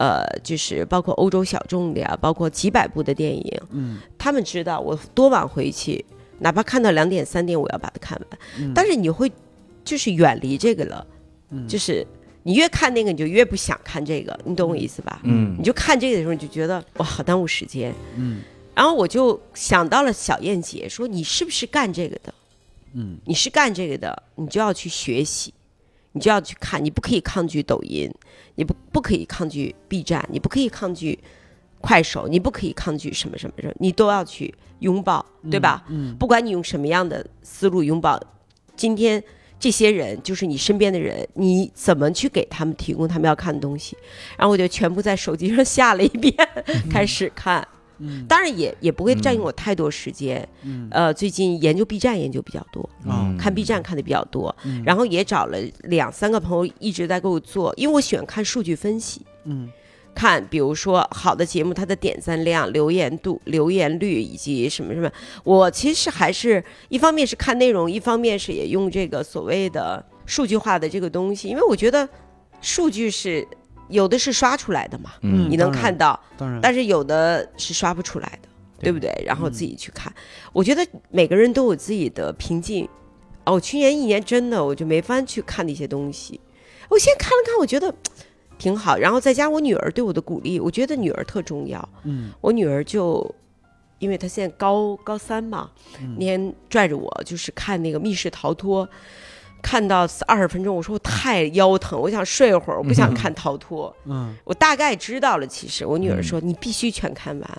呃，就是包括欧洲小众的呀，包括几百部的电影。嗯他们知道我多晚回去，哪怕看到两点三点，我要把它看完。嗯但是你会就是远离这个了，嗯就是你越看那个，你就越不想看这个，你懂我意思吧？嗯你就看这个的时候，你就觉得哇，好耽误时间。嗯然后我就想到了小燕姐，说你是不是干这个的？嗯你是干这个的，你就要去学习，你就要去看，你不可以抗拒抖音，你不不可以抗拒 B 站，你不可以抗拒快手，你不可以抗拒什么什么什么，你都要去拥抱，对吧？嗯不管你用什么样的思路拥抱，今天这些人就是你身边的人，你怎么去给他们提供他们要看的东西？然后我就全部在手机上下了一遍，[LAUGHS] 开始看。嗯。当然也也不会占用我太多时间。嗯。呃，最近研究 B 站研究比较多，啊看 B 站看的比较多，嗯。然后也找了两三个朋友一直在给我做，因为我喜欢看数据分析。嗯。看，比如说好的节目，它的点赞量、留言度、留言率以及什么什么，我其实还是一方面是看内容，一方面是也用这个所谓的数据化的这个东西，因为我觉得数据是有的是刷出来的嘛，嗯你能看到，当然，但是有的是刷不出来的，对对不对？然后自己去看，我觉得每个人都有自己的瓶颈。哦，我去年一年真的我就没法去看那些东西，我现在看了看，我觉得挺好。然后再加上我女儿对我的鼓励，我觉得女儿特重要。嗯我女儿就，因为她现在高高三嘛，嗯那天拽着我就是看那个密室逃脱，看到二十分钟，我说我太腰疼，我想睡会儿，我不想看逃脱。嗯。我大概知道了，其实我女儿说、你必须全看完。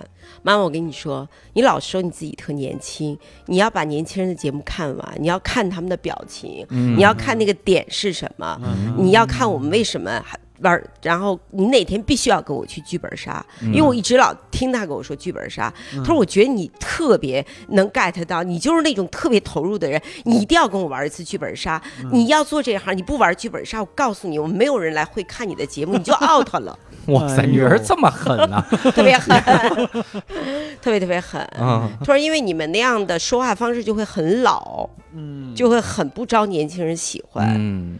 妈妈，我跟你说，你老说你自己特年轻，你要把年轻人的节目看完，你要看他们的表情，嗯。你要看那个点是什么，嗯。你要看我们为什么还玩，然后你哪天必须要跟我去剧本杀，因为我一直老听他跟我说剧本杀，他说我觉得你特别能 get 到，你就是那种特别投入的人，你一定要跟我玩一次剧本杀，你要做这行，你不玩剧本杀，我告诉你，我们没有人来会看你的节目，你就 out 了，[LAUGHS] 哇塞，女儿这么狠呐！特别狠，[LAUGHS] 特别特别狠。啊，他说：“因为你们那样的说话方式就会很老，嗯，就会很不招年轻人喜欢。嗯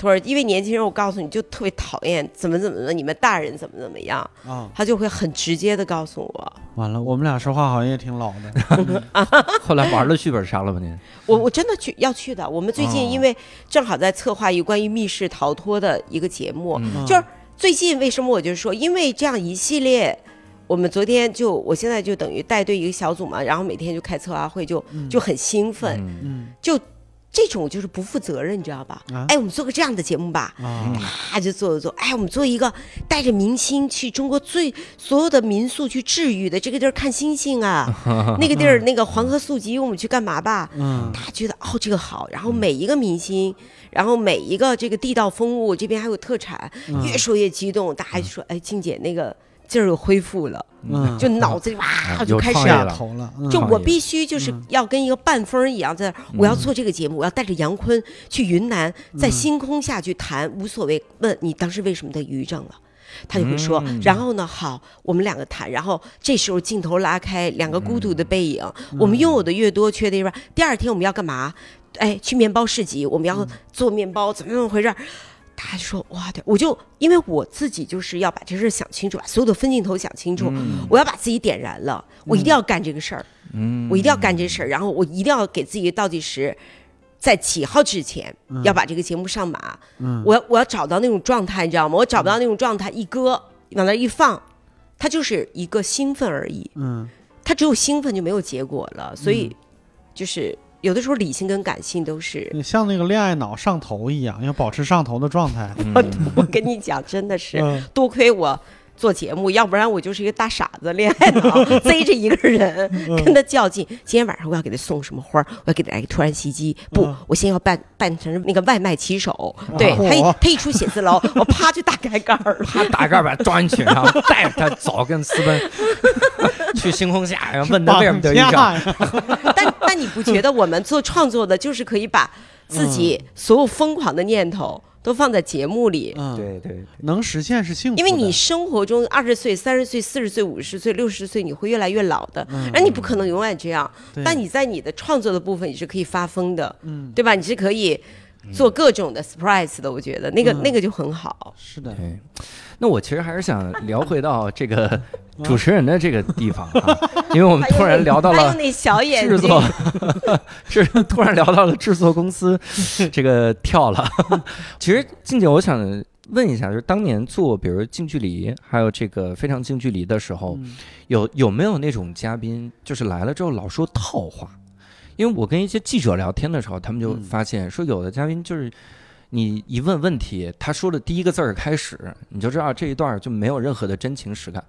他说：“因为年轻人，我告诉你就特别讨厌怎么怎么的，你们大人怎么怎么样，啊，他就会很直接的告诉我。完了，我们俩说话好像也挺老的。[LAUGHS] 后来玩了剧本杀了吧您？我我真的去要去的。我们最哦近因为正好在策划一个关于密室逃脱的一个节目，嗯就是最近为什么我就说，因为这样一系列。”我们昨天就，我现在就等于带队一个小组嘛，然后每天就开策划会，就就很兴奋，嗯嗯就这种就是不负责任，你知道吧？啊？哎，我们做个这样的节目吧，啊。啊，就做做做，哎，我们做一个带着明星去中国最所有的民宿去治愈的这个地儿看星星啊，[LAUGHS] 那个地儿那个黄河宿集我们去干嘛吧？嗯。大家觉得哦这个好，然后每一个明星，然后每一个这个地道风物，这边还有特产，嗯。越说越激动，大家就说哎，静姐那个劲儿又恢复了，嗯，就脑子里哇有就开始头了，嗯就我必须就是嗯要跟一个半疯儿一样，在我要做这个节目，我要带着杨坤去云南，在嗯星空下去谈，无所谓。问你当时为什么得抑郁症了？他就会说，嗯然后呢，好，我们两个谈，然后这时候镜头拉开，两个孤独的背影，嗯我们拥有的越多，缺的越少。第二天我们要干嘛？哎，去面包市集，我们嗯要做面包，怎么怎么回事儿？他就说哇，对，我就因为我自己就是要把这事儿想清楚，把所有的分镜头想清楚，我要把自己点燃了，我一定要干这个事儿。嗯我一定要干这事儿，然后我一定要给自己倒计时，在几号之前要把这个节目上马。嗯我要我要找到那种状态，你知道吗？我找不到那种状态，一搁往那儿一放，它就是一个兴奋而已。嗯它只有兴奋就没有结果了，所以就是有的时候理性跟感性都是。你像那个恋爱脑上头一样，要保持上头的状态。我 [LAUGHS] 我跟你讲，真的是嗯多亏我。做节目，要不然我就是一个大傻子，恋爱脑，[LAUGHS] 贼着一个人跟他较劲。今天晚上我要给他送什么花，我要给他来个突然袭击。不嗯，我先要扮扮成那个外卖骑手。对他一他一出写字楼，[LAUGHS] 我啪就打开盖儿了。他大盖把他装进去，然后带着他走，跟私奔 [LAUGHS] 去星空下，然后问他为什么得抑郁症。绑架呀但但你不觉得我们做创作的，就是可以把自己所有疯狂的念头都放在节目里？嗯，对对，能实现是幸福的。因为你生活中二十岁、三十岁、四十岁、五十岁、六十岁，你会越来越老的，嗯而你不可能永远这样。但你在你的创作的部分，你是可以发疯的，嗯对吧？你是可以做各种的 surprise 的，我觉得那个、嗯那个就很好。是的，那我其实还是想聊回到这个主持人的这个地方啊，[LAUGHS] 因为我们突然聊到了还有那小眼睛，制作，[LAUGHS] 是突然聊到了制作公司，这个跳了。[LAUGHS] 其实静姐，我想问一下，就是当年做比如近距离，还有这个非常近距离的时候，嗯有有没有那种嘉宾，就是来了之后老说套话？因为我跟一些记者聊天的时候，他们就嗯发现说，有的嘉宾就是你一问问题，他说的第一个字儿开始，你就知道这一段就没有任何的真情实感。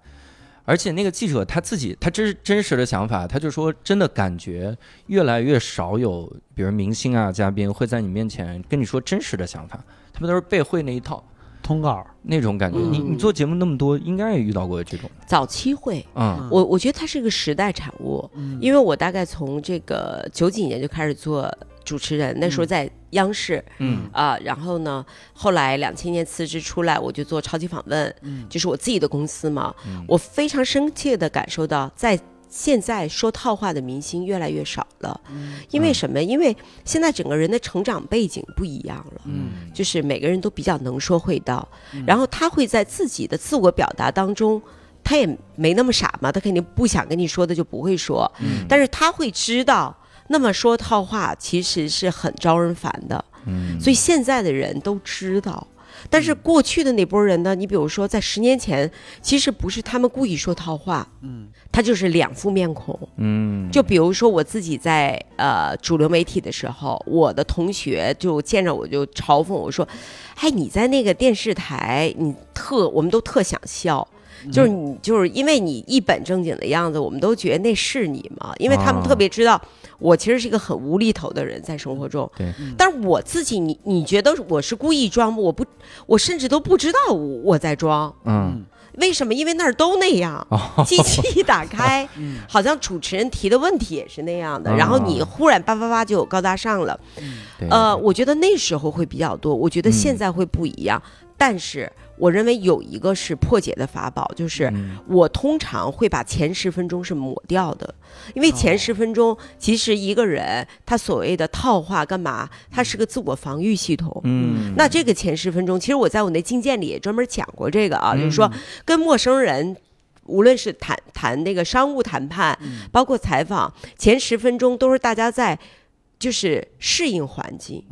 而且那个记者他自己，他真真实的想法，他就说，真的感觉越来越少有，比如明星啊、嘉宾会在你面前跟你说真实的想法，他们都是背会那一套通稿，那种感觉。你你做节目那么多，应该也遇到过这种，早期会。嗯我我觉得它是一个时代产物，嗯因为我大概从这个九几年就开始做主持人，那时候在央视，嗯。啊，然后呢，后来两千年辞职出来，我就做超级访问，嗯。就是我自己的公司嘛。嗯。我非常深切的感受到，在现在说套话的明星越来越少了，因为什么？因为现在整个人的成长背景不一样了，嗯。就是每个人都比较能说会道，然后他会在自己的自我表达当中。他也没那么傻嘛，他肯定不想跟你说的就不会说，嗯。但是他会知道，那么说套话其实是很招人烦的，嗯，所以现在的人都知道。但是过去的那波人呢？你比如说，在十年前，其实不是他们故意说套话，嗯，他就是两副面孔。嗯就比如说我自己在呃主流媒体的时候，我的同学就见着我就嘲讽我说：“哎，你在那个电视台，你特我们都特想笑。”就是你，就是因为你一本正经的样子，我们都觉得那是你嘛，因为他们哦特别知道我其实是一个很无厘头的人，在生活中。对，但是我自己，你你觉得我是故意装吗？我不，我甚至都不知道我我在装。嗯为什么？因为那儿都那样，哦机器一打开，[LAUGHS] 好像主持人提的问题也是那样的，然后你忽然叭叭叭就有高大上了。呃，我觉得那时候会比较多，我觉得现嗯在会不一样。但是我认为有一个是破解的法宝，就是嗯。我通常会把前十分钟是抹掉的，因为哦前十分钟其实一个人他所谓的套话干嘛，他是个自我防御系统。嗯。那这个前十分钟，其实我在我那经鉴里也专门讲过这个啊，就是说跟陌生人。无论是谈谈那个商务谈判，包括采访，前十分钟都是大家在就是适应环境，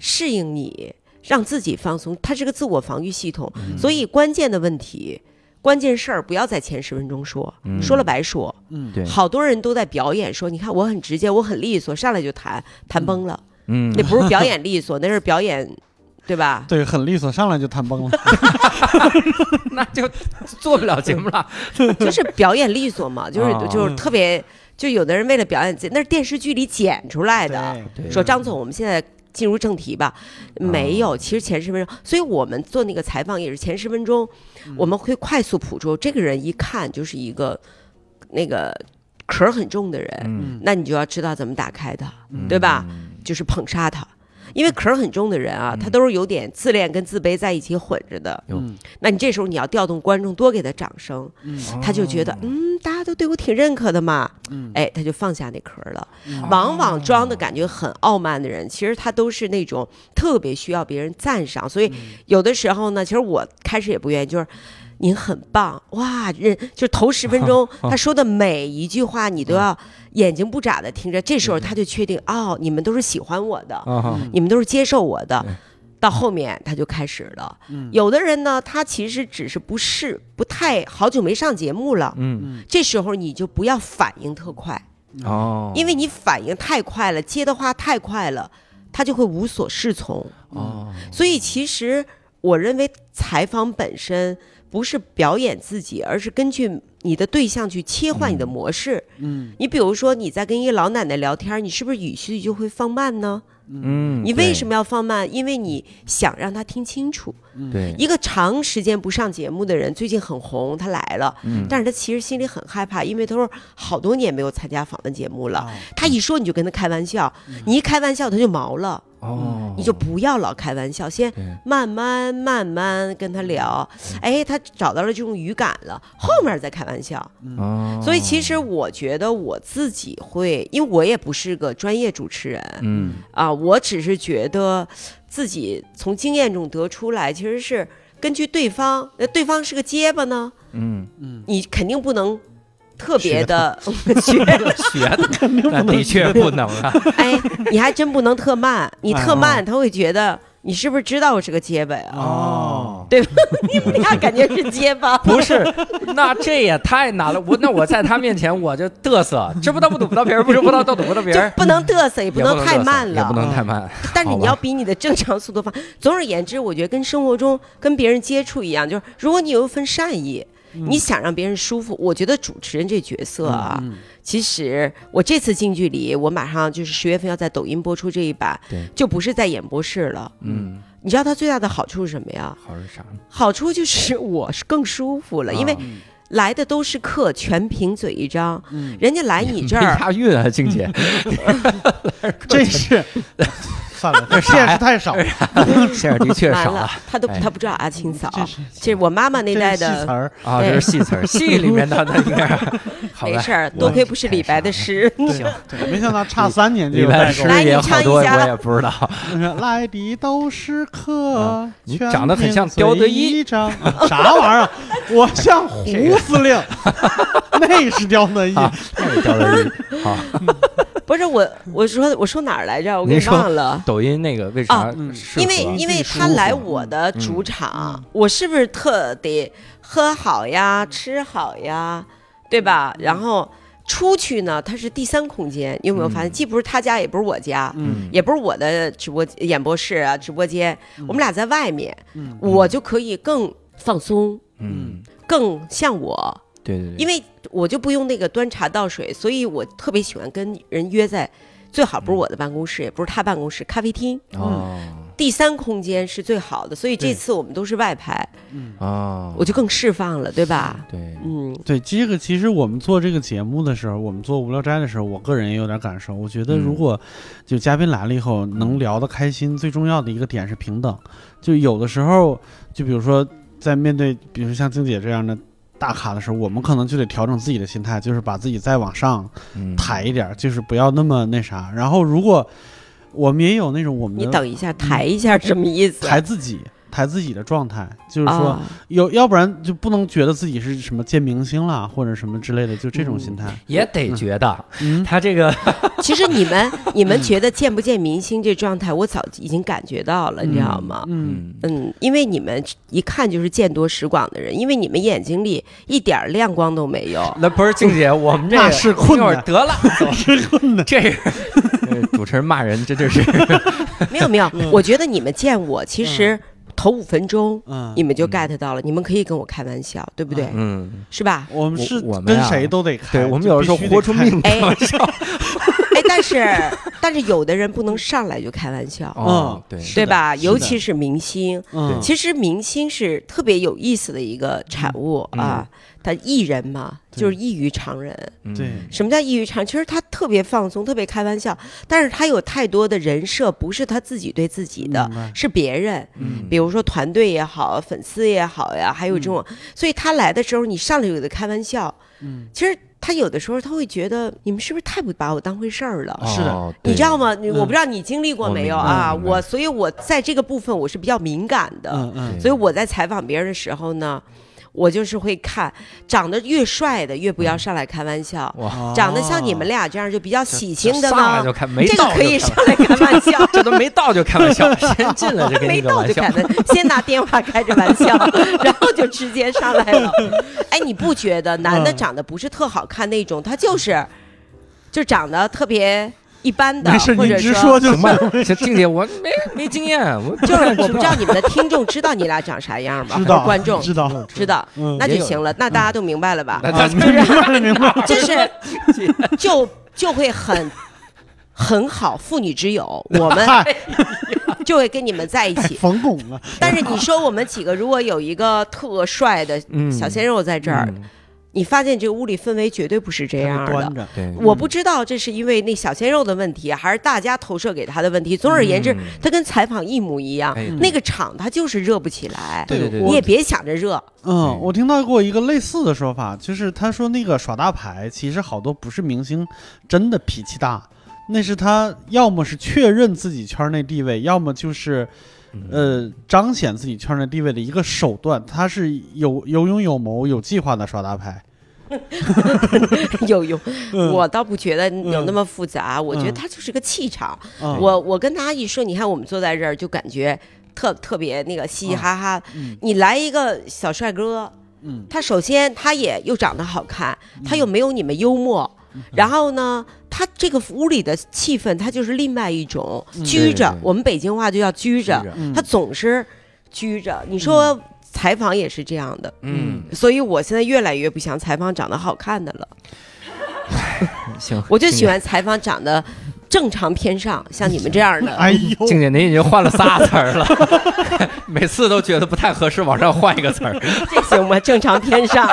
适应你，让自己放松。它是个自我防御系统，所以关键的问题、关键事儿不要在前十分钟说，说了白说。对好多人都在表演说，你看我很直接，我很利索，上来就谈，谈崩了。嗯那不是表演利索，[LAUGHS] 那是表演，对吧？对，很利索，上来就谈崩了。[LAUGHS] 那就做不了节目了。[LAUGHS] 就是表演利索嘛，就是哦就是特别，就有的人为了表演自己，那是电视剧里剪出来的。说张总，我们现在进入正题吧，没有，其实前十分钟，所以我们做那个采访也是前十分钟，我们会快速捕捉这个人，一看就是一个那个壳儿很重的人，嗯。那你就要知道怎么打开他，对吧？就是捧杀他。因为壳很重的人啊，他都是有点自恋跟自卑在一起混着的。嗯那你这时候你要调动观众多给他掌声，他就觉得嗯，大家都对我挺认可的嘛，哎，他就放下那壳了。往往装的感觉很傲慢的人，其实他都是那种特别需要别人赞赏，所以有的时候呢，其实我开始也不愿意，就是。您很棒哇！人就头十分钟，[LAUGHS] 他说的每一句话，你都要眼睛不眨的听着。这时候他就确定，哦，你们都是喜欢我的，啊你们都是接受我的。到后面他就开始了。有的人呢，他其实只是不是不太好久没上节目了，嗯这时候你就不要反应特快，哦，因为你反应太快了，接的话太快了，他就会无所适从。哦所以其实我认为采访本身不是表演自己，而是根据你的对象去切换你的模式。嗯，你比如说你在跟一个老奶奶聊天，你是不是语序就会放慢呢？嗯，你为什么么要放慢？因为你想让他听清楚。对一个长时间不上节目的人，最近很红，他来了，嗯但是他其实心里很害怕，因为他说好多年没有参加访问节目了。哦他一说你就跟他开玩笑，你一开玩笑他就毛了，哦，你就不要老开玩笑，先慢慢慢慢跟他聊。哎，他找到了这种语感了，后面再开玩笑。哦，所以其实我觉得我自己会，因为我也不是个专业主持人，嗯啊，我只是觉得自己从经验中得出来，其实是根据对方，那，对方是个结巴呢，嗯你肯定不能特别的学，[LAUGHS] 学的那的确不能啊，[LAUGHS] 哎，你还真不能特慢，你特哎慢，他会觉得你是不是知道我是个结巴呀？哦，对吧？[LAUGHS] 你们俩感觉是结巴，不是，那这也太难了。我那我在他面前我就嘚瑟，知不道不堵不到别人，不知不道道堵不到别人，就不能嘚瑟，也不能太慢了也不。能太慢。但是你要比你的正常速度放。总而言之，我觉得跟生活中跟别人接触一样，就是如果你有一份善意，你想让别人舒服，我觉得主持人这角色啊，其实我这次近距离，我马上就是十月份要在抖音播出这一版对，就不是在演播室了。嗯，你知道它最大的好处是什么呀？好是啥？好处就是我是更舒服了，因为啊来的都是客，全凭嘴一张，人家来你这没儿。押韵啊，静姐。[LAUGHS] [LAUGHS] 真是算了，这见识太少，[LAUGHS] 现在的确少了，他都哎他不知道阿青嫂，这是我妈妈那代的。戏词儿。啊，对这是戏词儿，戏里面的那应该 [LAUGHS] 没事儿，多亏不是李白的诗。[LAUGHS] 对对，没想到差三年就里边有代沟。来诗也你唱一好多，下我也不知道。来的都是客啊，你长得很像凭刁德嘴一啥玩意儿？我像胡司令，那是刁德一。啊，那是刁德一。好，不是我，我说我说哪儿来着？我给忘了。抖音那个为啥啊嗯适合？因为因为他来我的主场，我是不是特得喝好呀、吃好呀，对吧？然后出去呢，它是第三空间，你有没有发现？嗯。既不是他家，也不是我家，嗯。也不是我的直播演播室啊、直播间，我们俩在外面，嗯。我就可以更放松，嗯，更像我，对对对，因为我就不用那个端茶倒水，所以我特别喜欢跟人约在。最好不是我的办公室，也不是他办公室，咖啡厅，哦。第三空间是最好的。所以这次我们都是外拍，嗯。啊，我就更释放了，对吧？对，嗯，对，这个其实我们做这个节目的时候，我们做无聊斋的时候，我个人也有点感受。我觉得嗯。如果就嘉宾来了以后能聊得开心，最重要的一个点是平等。就有的时候，就比如说在面对，比如像静姐这样的大咖的时候，我们可能就得调整自己的心态，就是把自己再往上嗯抬一点儿，就是不要那么那啥。然后如果我们也有那种我们你等一下，抬一下什么意思？抬自己。抬自己的状态，就是说啊，有，要不然就不能觉得自己是什么见明星啦，或者什么之类的，就这种心态。也得觉得嗯，他这个 [LAUGHS] [LAUGHS] 其实你们你们觉得见不见明星这状态，我早已经感觉到了，你知道吗？嗯，嗯。嗯，因为你们一看就是见多识广的人，因为你们眼睛里一点亮光都没有。[LAUGHS] 那不是静姐，我们这个那是困一会儿难得了，是困难。这是这主持人骂人，这就是没有没有，我觉得你们见我其实头五分钟。嗯，你们就 get 到了，你们可以跟我开玩笑，对不对？嗯，是吧？我们是跟谁都得开，对我们有的时候豁出命哎开玩笑。[LAUGHS] 哎，但是但是有的人不能上来就开玩笑，哦，对，对吧？尤其是明星，嗯，其实明星是特别有意思的一个产物嗯啊。他艺人嘛，就是异于常人。嗯对，什么叫异于常人？其实他特别放松，特别开玩笑，但是他有太多的人设不是他自己对自己的，是别人。嗯比如说团队也好，粉丝也好呀，还有这种，所以他来的时候，你上来有的开玩笑，嗯，其实他有的时候他会觉得你们是不是太不把我当回事儿了？是的哦你知道？吗？我不知道你经历过没有啊？我所以，我在这个部分我是比较敏感的，嗯嗯，所以我在采访别人的时候呢，我就是会看长得越帅的越不要上来开玩笑，长得像你们俩这样就比较喜庆的上来呢就，开，没这到就个可以开上来开玩笑。[LAUGHS] 这都没到就开玩笑，先进来就给没你个玩笑到就开。玩笑，先拿电话开着玩笑，[LAUGHS] 然后就直接上来了。[LAUGHS] 哎，你不觉得男的嗯长得不是特好看那种，他就是就长得特别一般的没事，，或者直说就行吧行。，这静姐，我没 [LAUGHS] 没经验，我就是我不知道你们的听众知道你俩长啥样吗？知道观众知道，知道，嗯那就行了，那大家都明白了吧？明白了，明白了。[LAUGHS] 就是 [LAUGHS] 就就会很很好，妇女之友，我们，就会跟你们在一起。冯巩了，但是你说我们几个如果有一个特帅的嗯小鲜肉在这儿，嗯你发现这个屋里氛围绝对不是这样的。端着，对，我不知道这是因为那小鲜肉的问题，还是大家投射给他的问题。总而言之嗯，他跟采访一模一样，哎那个场他就是热不起来。对对对，你也别想着热，嗯，我听到过一个类似的说法，就是他说那个耍大牌，其实好多不是明星真的脾气大，那是他要么是确认自己圈内地位，要么就是嗯呃彰显自己圈内地位的一个手段，他是有有勇有谋、有计划的耍大牌。[LAUGHS] 有有，嗯。我倒不觉得有那么复杂，我觉得他就是个气场。嗯。我我跟他一说，你看我们坐在这儿，就感觉特特别那个嘻嘻哈哈。嗯。你来一个小帅哥，嗯。他首先他也又长得好看，他又没有你们幽默，嗯。然后呢，他这个屋里的气氛，他就是另外一种嗯。拘着。我们北京话就叫拘着他总是拘着。你说采访也是这样的，嗯，所以我现在越来越不想采访长得好看的了，[LAUGHS] 行，我就喜欢采访长得正常偏上，像你们这样的。[LAUGHS] 哎呦，静姐，您已经换了仨词儿了，[LAUGHS] 每次都觉得不太合适，往上换一个词儿。这行吗？正常偏上，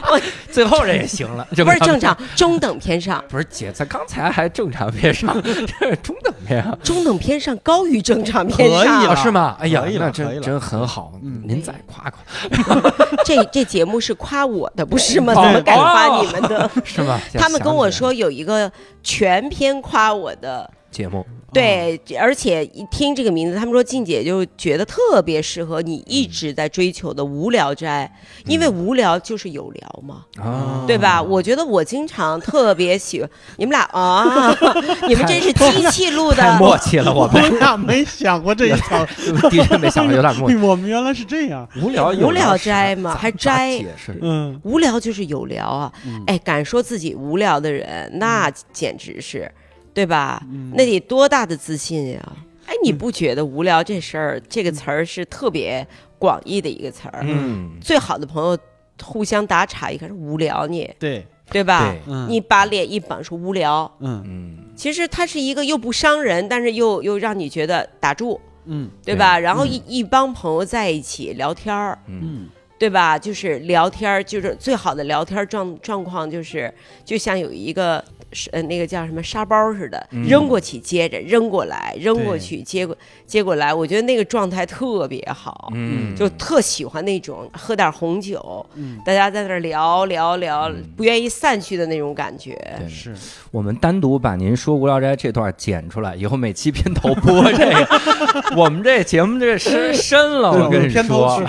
[LAUGHS] 最后这也行了，这不是正常，中等偏上，不是姐，咱刚才还正常偏上，这是中等偏上。中等偏上高于正常偏上可以上。了啊，是吗？哎呀那真真很好，嗯您再夸夸，这这节目是夸我的，不是吗？哦怎么敢夸你们的？是吗？他们跟我说有一个全篇夸我的。节目，对，而且一听这个名字，他们说静姐就觉得特别适合你一直在追求的无聊斋，因为无聊就是有聊嘛，啊，对吧？我觉得我经常特别喜欢 [LAUGHS] 你们俩啊，[LAUGHS] 你们真是机器录太的，默契了，我我们。们俩没想过这一条，[LAUGHS] 的确没想过有点默契。我们原来是这样。无聊有无聊斋嘛还斋。解释？嗯，无聊就是有聊啊，哎，敢说自己无聊的人，那简直是，对吧？那得多大的自信呀！哎，你不觉得无聊这事儿这个词儿是特别广义的一个词儿？嗯，最好的朋友互相打岔，一看是无聊你，对，对吧？对，嗯，你把脸一绑说无聊，嗯。嗯。其实它是一个又不伤人，但是又又让你觉得打住，嗯。对吧？然后一一帮朋友在一起聊天儿，嗯。嗯。对吧？就是聊天儿，就是最好的聊天儿状状况，就是就像有一个是呃那个叫什么沙包似的，嗯扔过去接着，扔过来，扔过去接过接过来，我觉得那个状态特别好。嗯，就特喜欢那种喝点红酒，嗯大家在那儿聊聊聊，嗯不愿意散去的那种感觉。对是，我们单独把您说无聊斋这段剪出来，以后每期片头播这个。[LAUGHS] 我们这节目这深深了，我跟你片头说，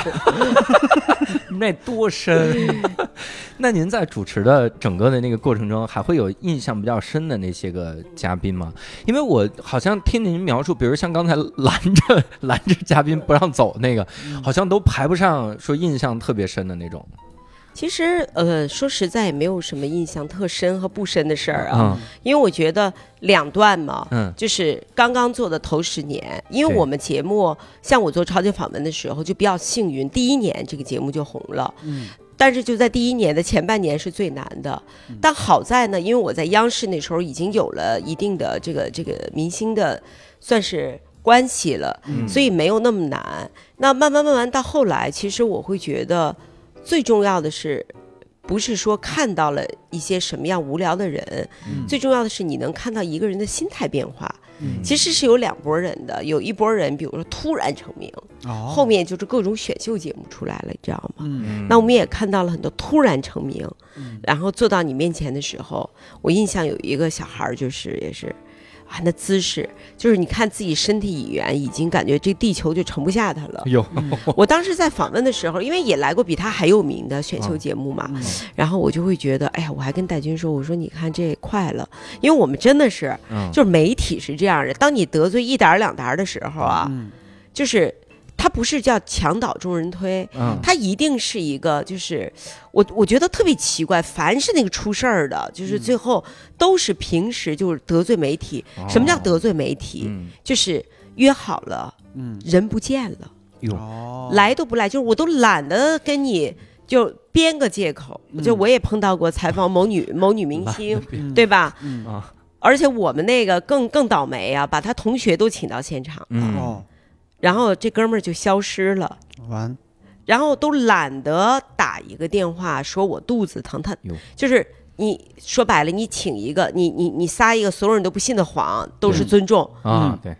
[LAUGHS] 那多深。[LAUGHS] 那您在主持的整个的那个过程中，还会有印象比较深的那些个嘉宾吗？因为我好像听您描述，比如像刚才拦着 [LAUGHS] 拦着嘉宾不让走那个，好像都排不上说印象特别深的那种。其实，呃，说实在也没有什么印象特深和不深的事儿啊，嗯。因为我觉得两段嘛，嗯。就是刚刚做的头十年，因为我们节目像我做超级访问的时候就比较幸运，第一年这个节目就红了。嗯。但是就在第一年的前半年是最难的，但好在呢，因为我在央视那时候已经有了一定的这个这个明星的算是关系了，嗯。所以没有那么难。那慢慢慢慢到后来，其实我会觉得最重要的是，不是说看到了一些什么样无聊的人，嗯最重要的是你能看到一个人的心态变化。嗯其实是有两拨人的，有一拨人，比如说突然成名，哦后面就是各种选秀节目出来了，你知道吗？嗯那我们也看到了很多突然成名，嗯然后坐到你面前的时候，我印象有一个小孩儿，就是也是。啊，那姿势就是你看自己身体语言，已经感觉这地球就盛不下他了。有我当时在访问的时候，因为也来过比他还有名的选秀节目嘛，嗯然后我就会觉得，哎呀，我还跟戴军说，我说你看这快了，因为我们真的是，嗯就是媒体是这样的，当你得罪一点儿两点儿的时候啊，嗯就是他不是叫墙倒众人推，嗯。他一定是一个，就是我我觉得特别奇怪，凡是那个出事儿的，就是最后都是平时就是得罪媒体。什么叫得罪媒体？嗯。就是约好了，嗯。人不见了，来都不来，就是我都懒得跟你就编个借口。嗯。就我也碰到过采访某女某女明星，嗯对吧？嗯。啊而且我们那个更更倒霉啊，把他同学都请到现场。了，嗯。哦然后这哥们儿就消失了。完。然后都懒得打一个电话说我肚子疼，他哟。就是你说白了，你请一个你你你撒一个所有人都不信的谎，都是尊重，啊对，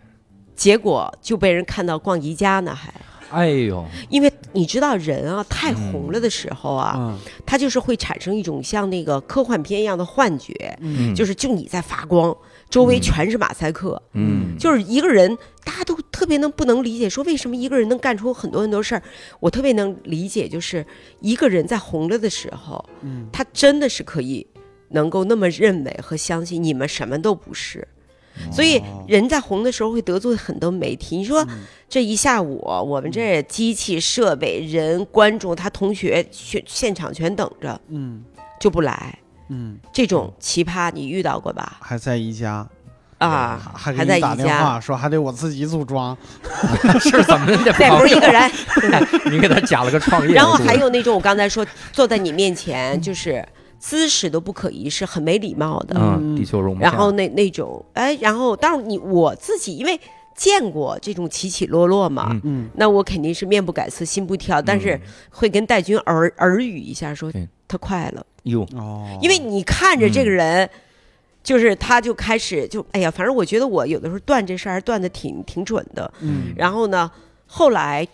结果就被人看到逛宜家呢，还。哎呦。因为你知道人啊太红了的时候啊，嗯。他就是会产生一种像那个科幻片一样的幻觉，嗯。就是就你在发光，周围全是马赛克，嗯。就是一个人，大家都特别能不能理解，说为什么一个人能干出很多很多事儿。我特别能理解，就是一个人在红了的时候，嗯。他真的是可以能够那么认为和相信你们什么都不是。所以人在红的时候会得罪很多媒体。你说这一下午，我们这机器设备、人、观众、他同学全现场全等着嗯。就不来，嗯，这种奇葩你遇到过吧？还在宜家啊，还在宜你打电家，话说还得我自己组装，[LAUGHS] [LAUGHS] 是怎么的？再不是一个人。[LAUGHS] 你给他假了个创业，然后还有那种我刚才说坐在你面前，就是姿势都不可一世很没礼貌的。嗯，地球容不下。然后那那种，哎，然后当然你我自己，因为见过这种起起落落嘛。嗯。嗯。那我肯定是面不改色心不跳，但是会跟戴军耳耳语一下说对。他快了，哟，哦，因为你看着这个人。就是他，就开始就哎呀，反正我觉得我有的时候断这事儿断的挺挺准的。嗯。然后呢，后来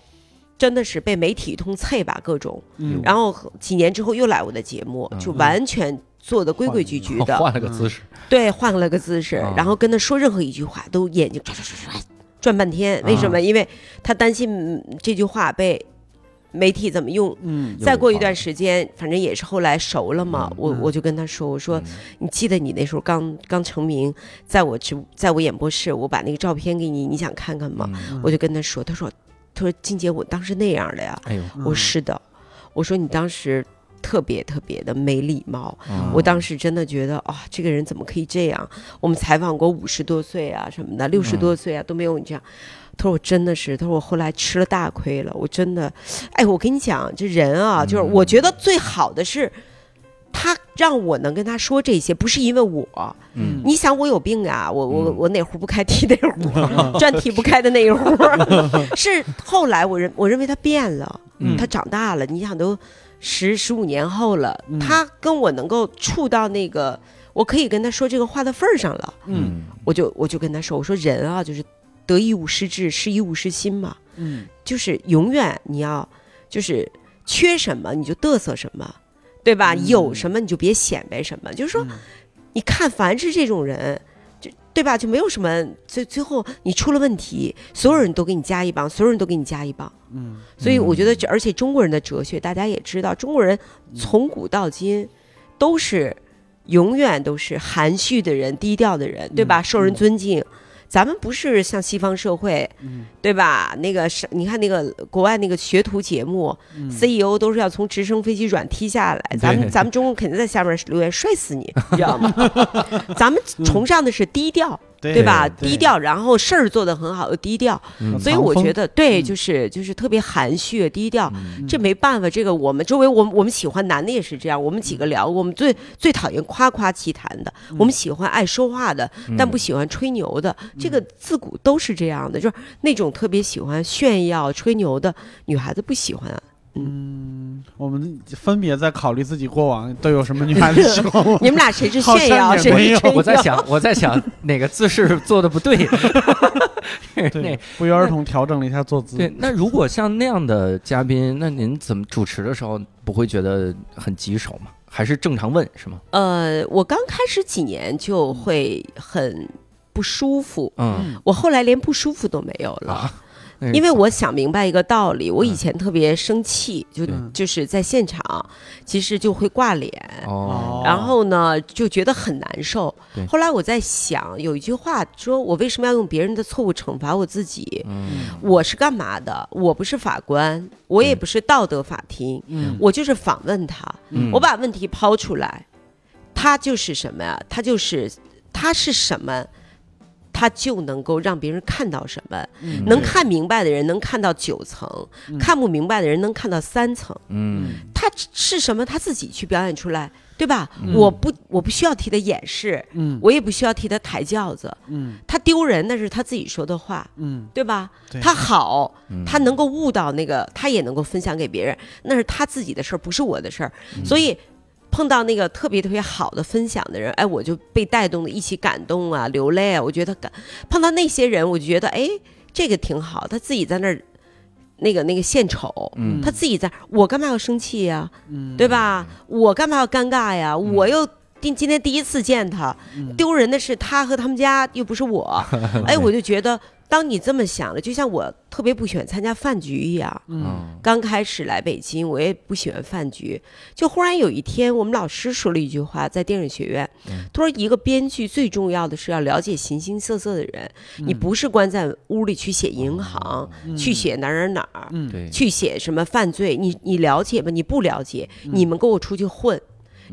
真的是被媒体一通啐吧，各种。嗯。然后几年之后又来我的节目，嗯。就完全做的规规矩矩的，换了个姿势，对，换了个姿势啊，然后跟他说任何一句话都眼睛唰唰唰唰转半天。为什么？因为他担心嗯这句话被媒体怎么用。嗯再过一段时间，反正也是后来熟了嘛，嗯我我就跟他说，我说你记得你那时候刚刚成名，在我直在我演播室，我把那个照片给你，你想看看吗？嗯我就跟他说，他说他说静姐，我当时那样的呀。哎呦，我说是的，我说你当时特别特别的没礼貌，嗯我当时真的觉得啊、这个人怎么可以这样？我们采访过五十多岁啊什么的，六十多岁啊都没有你这样。他说我真的是，他说我后来吃了大亏了，我真的，哎，我跟你讲，这人啊，就是我觉得最好的是。他让我能跟他说这些，不是因为我。嗯你想我有病啊？我我嗯我哪壶不开提哪壶，[LAUGHS] 专提不开的那一壶。[LAUGHS] 是后来我认我认为他变了，嗯他长大了。你想都十十五年后了，嗯他跟我能够触到那个，我可以跟他说这个话的份儿上了。嗯我就我就跟他说，我说人啊，就是得一无失志，失一无失心嘛，嗯就是永远你要就是缺什么你就嘚瑟什么，对吧？有什么你就别显摆什么，就是说。你看，凡是这种人，就对吧？就没有什么最最后你出了问题，所有人都给你加一棒，所有人都给你加一棒。嗯所以我觉得这，而且中国人的哲学大家也知道，中国人从古到今都是永远都是含蓄的人、低调的人，对吧？受人尊敬。咱们不是像西方社会，嗯对吧？那个是，你看那个国外那个学徒节目、c e o 都是要从直升飞机软踢下来，咱们咱们中国肯定在下面留言摔死你，[LAUGHS] 你知道吗？咱们崇尚的是低调，对对吧？对低调，然后事儿做得很好又低调，嗯。所以我觉得对，嗯。就是就是特别含蓄低调。嗯。这没办法，这个我们周围我们我们喜欢男的也是这样，我们几个聊，我们最最讨厌夸夸其谈的，我们喜欢爱说话的，但不喜欢吹牛的，这个自古都是这样的，就是那种特别喜欢炫耀吹牛的女孩子不喜欢啊。我们分别在考虑自己过往都有什么女孩子喜欢我。[LAUGHS] 你们俩谁是炫耀，谁是吹牛？我在想，我在想 [LAUGHS] 哪个姿势做的不对。[LAUGHS] 对，不约而同调整了一下坐姿。对，那如果像那样的嘉宾，那您怎么主持的时候不会觉得很棘手吗？还是正常问是吗？呃，我刚开始几年就会很不舒服，嗯我后来连不舒服都没有了。因为我想明白一个道理，我以前特别生气，就嗯就是在现场，其实就会挂脸，哦，然后呢就觉得很难受。后来我在想，有一句话说，我为什么要用别人的错误惩罚我自己？嗯我是干嘛的？我不是法官，我也不是道德法庭，嗯我就是访问他，嗯我把问题抛出来，他就是什么呀？他就是他是什么？他就能够让别人看到什么，嗯能看明白的人能看到九层，嗯看不明白的人能看到三层。嗯他是什么，他自己去表演出来，对吧？嗯我不，我不需要替他掩饰，嗯我也不需要替他抬轿子。嗯他丢人那是他自己说的话，嗯，对吧？对他好，嗯他能够悟到那个，他也能够分享给别人，那是他自己的事儿，不是我的事儿。嗯所以碰到那个特别特别好的分享的人，哎，我就被带动的一起感动啊，流泪啊。我觉得感碰到那些人，我就觉得哎，这个挺好，他自己在那儿。那个那个献丑，嗯他自己在，我干嘛要生气呀、嗯对吧？我干嘛要尴尬呀？我又今今天第一次见他，嗯丢人的是他和他们家，又不是我。[LAUGHS] 哎，我就觉得，当你这么想了，就像我特别不喜欢参加饭局一样。嗯刚开始来北京，我也不喜欢饭局。就忽然有一天，我们老师说了一句话，在电影学院，他说：“一个编剧最重要的是要了解形形色色的人，你不是关在屋里去写银行，去写哪儿哪儿哪儿，嗯对，去写什么犯罪，你你了解吗？你不了解，你们跟我出去混。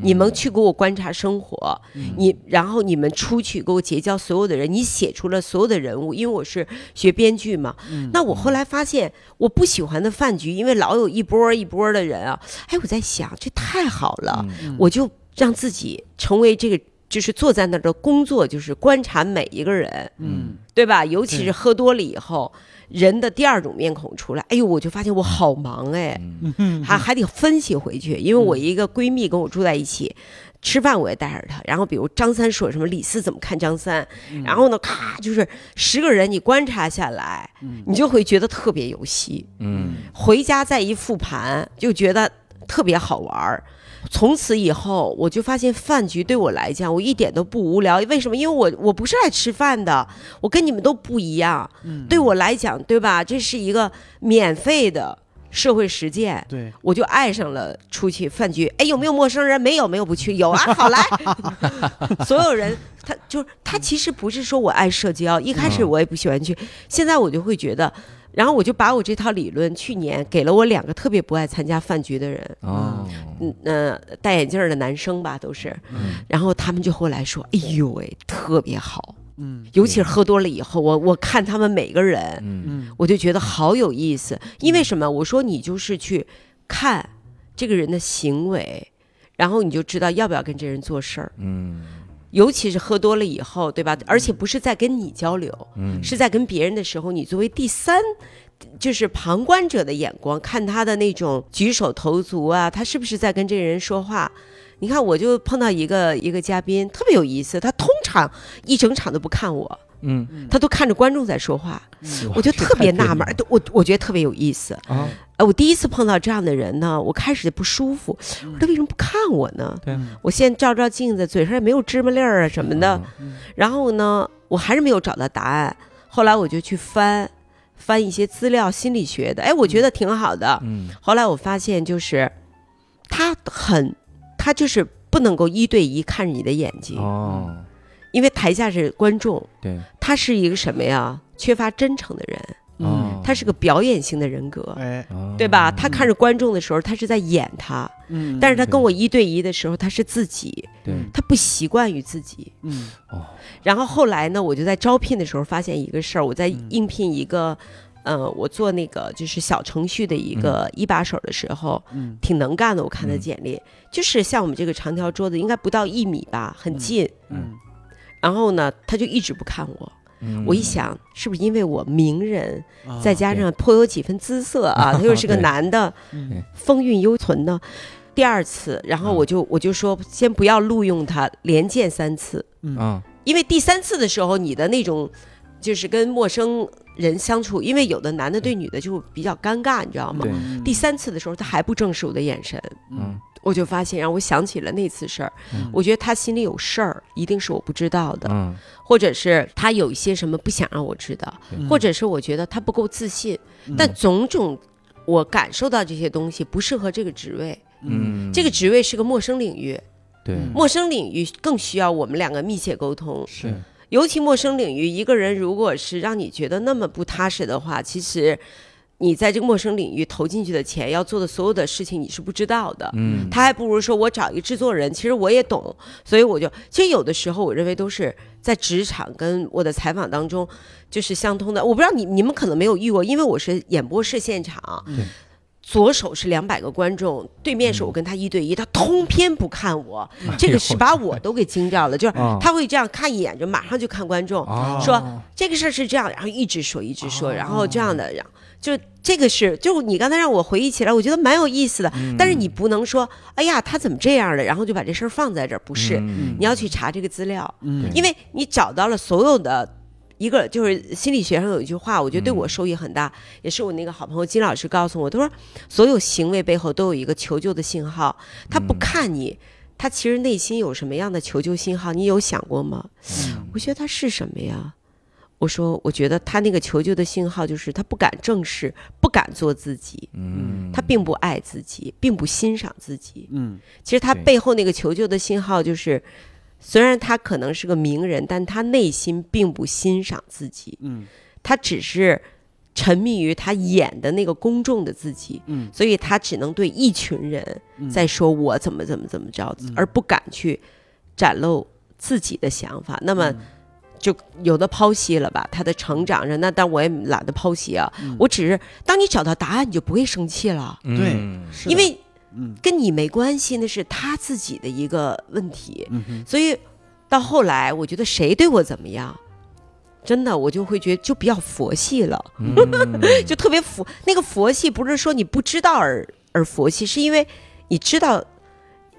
你们去给我观察生活，你然后你们出去给我结交所有的人，你写出了所有的人物，因为我是学编剧嘛。那我后来发现，我不喜欢的饭局，因为老有一波一波的人啊，哎，我在想这太好了，我就让自己成为这个就是坐在那儿的工作就是观察每一个人，嗯。对吧？尤其是喝多了以后，人的第二种面孔出来，哎呦，我就发现我好忙哎，嗯嗯还还得分析回去，因为我一个闺蜜跟我住在一起。吃饭我也带着她，然后比如张三说什么，李四怎么看张三，然后呢，咔就是十个人你观察下来，你就会觉得特别有戏。嗯回家再一复盘，就觉得特别好玩儿。从此以后，我就发现饭局对我来讲，我一点都不无聊。为什么？因为我我不是来吃饭的，我跟你们都不一样。对我来讲，对吧？这是一个免费的社会实践。对，我就爱上了出去饭局。哎，有没有陌生人？没有，没有不去。有啊，好来。[LAUGHS] 所有人，他就是他，其实不是说我爱社交，一开始我也不喜欢去，现在我就会觉得。然后我就把我这套理论，去年给了我两个特别不爱参加饭局的人，哦，嗯呃，戴眼镜的男生吧，都是，然后他们就后来说，哎呦喂，特别好，嗯。尤其是喝多了以后，我我看他们每个人，嗯。嗯我就觉得好有意思。因为什么？我说你就是去看这个人的行为，然后你就知道要不要跟这人做事儿。嗯尤其是喝多了以后，对吧？而且不是在跟你交流，嗯是在跟别人的时候，你作为第三。就是旁观者的眼光，看他的那种举手投足啊，他是不是在跟这个人说话？你看，我就碰到一个一个嘉宾，特别有意思。他通常一整场都不看我，嗯，他都看着观众在说话，我就特别纳闷儿，我我觉得特别有意思。啊，呃，我第一次碰到这样的人呢，我开始不舒服，嗯我说他为什么不看我呢？对，我现在照照镜子，嘴上也没有芝麻粒儿啊什么的。嗯然后呢，我还是没有找到答案。后来我就去翻翻一些资料，心理学的，哎，我觉得挺好的。嗯后来我发现，就是他很，他就是不能够一对一看着你的眼睛，哦，因为台下是观众，对，他是一个什么呀？缺乏真诚的人，哦，他是个表演型的人格。哎，哦对吧？他看着观众的时候，他是在演他，嗯但是他跟我一对一的时候，他是自己，对，他不习惯于自己。嗯哦，然后后来呢，我就在招聘的时候发现一个事儿，我在嗯应聘一个，呃，我做那个就是小程序的一个一把手的时候，嗯挺能干的。我看他嗯简历，就是像我们这个长条桌子，应该不到一米吧，很近。嗯然后呢，他就一直不看我。嗯。我一想，是不是因为我名人，啊再加上颇有几分姿色啊，[LAUGHS] 他又是个男的，嗯。风韵犹存呢。第二次，然后我就我就说，先不要录用他，连见三次，嗯，因为第三次的时候，你的那种就是跟陌生人相处，因为有的男的对。女的就比较尴尬，你知道吗？第三次的时候，他还不正视我的眼神，嗯。我就发现，让我想起了那次事儿。嗯。我觉得他心里有事儿，一定是我不知道的，嗯。或者是他有一些什么不想让我知道，嗯或者是我觉得他不够自信。但种种，我感受到这些东西不适合这个职位。嗯，这个职位是个陌生领域，对。陌生领域更需要我们两个密切沟通。是尤其陌生领域，一个人如果是让你觉得那么不踏实的话，其实你在这个陌生领域投进去的钱，要做的所有的事情，你是不知道的。嗯他还不如说我找一个制作人，其实我也懂，所以我就其实有的时候我认为都是在职场跟我的采访当中就是相通的。我不知道你你们可能没有遇过，因为我是演播室现场。对左手是两百个观众，对面是我跟他一对一，他通篇不看我，这个是把我都给惊掉了。就是啊他会这样看一眼，就马上就看观众，哦说这个事儿是这样，然后一直说一直说，然后这样的，然后就这个是，就你刚才让我回忆起来，我觉得蛮有意思的。但是你不能说，哎呀，他怎么这样的，然后就把这事儿放在这儿，不是，嗯你要去查这个资料，嗯因为你找到了所有的。一个就是心理学上有一句话，我觉得对我受益很大，也是我那个好朋友金老师告诉我，他说所有行为背后都有一个求救的信号，他不看你，他其实内心有什么样的求救信号，你有想过吗？我觉得他是什么呀？我说，我觉得他那个求救的信号就是他不敢正视，不敢做自己，嗯他并不爱自己，并不欣赏自己。嗯其实他背后那个求救的信号就是，虽然他可能是个名人，但他内心并不欣赏自己，嗯。他只是沉迷于他演的那个公众的自己，嗯。所以他只能对一群人在说我怎么怎么怎么着，而不敢去展露自己的想法。那么。就有的剖析了吧，他的成长上，那但我也懒得剖析啊。我只是当你找到答案，你就不会生气了，对嗯。因为嗯跟你没关系，那是他自己的一个问题。所以到后来，我觉得谁对我怎么样，真的我就会觉得就比较佛系了，嗯 [LAUGHS] 就特别佛。那个佛系不是说你不知道而而佛系，是因为你知道。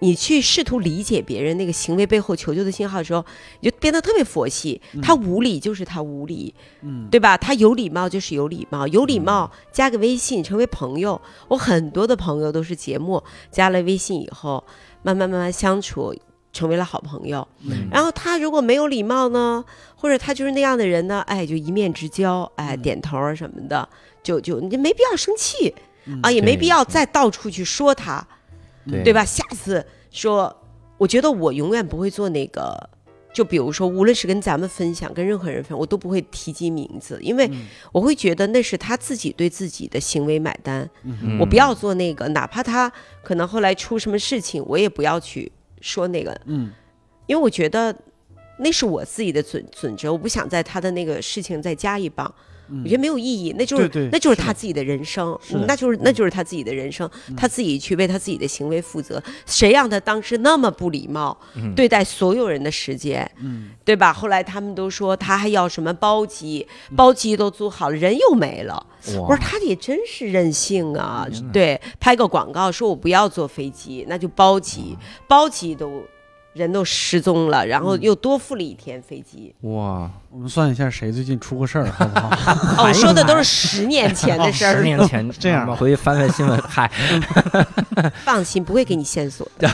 你去试图理解别人那个行为背后求救的信号的时候，你就变得特别佛系。他无理就是他无理，嗯对吧？他有礼貌就是有礼貌，有礼貌加个微信成为朋友。我很多的朋友都是节目加了微信以后，慢慢慢慢相处，成为了好朋友。嗯然后他如果没有礼貌呢，或者他就是那样的人呢，哎，就一面之交，哎，点头啊什么的，就就你就没必要生气啊，也没必要再到处去说他。对。对吧？下次说，我觉得我永远不会做那个，就比如说，无论是跟咱们分享，跟任何人分享，我都不会提及名字，因为我会觉得那是他自己对自己的行为买单，嗯。我不要做那个，哪怕他可能后来出什么事情，我也不要去说那个，嗯。因为我觉得那是我自己的准准则，我不想在他的那个事情再加一棒。我觉得没有意义，那就是那就是他自己的人生，那就是那就是他自己的人生，他自己去为他自己的行为负责。谁让他当时那么不礼貌，对待所有人的时间，对吧？后来他们都说他还要什么包机，包机都租好了，人又没了。我说他也真是任性啊！对，拍个广告说我不要坐飞机，那就包机，包机都人都失踪了，然后又多付了一天飞机。哇，我们算一下谁最近出过事儿，好不好？[LAUGHS] 哦，我说的都是十年前的事儿 [LAUGHS] 十，年前 [LAUGHS] 这样我们回去翻翻新闻，嗨，放心，不会给你线索的。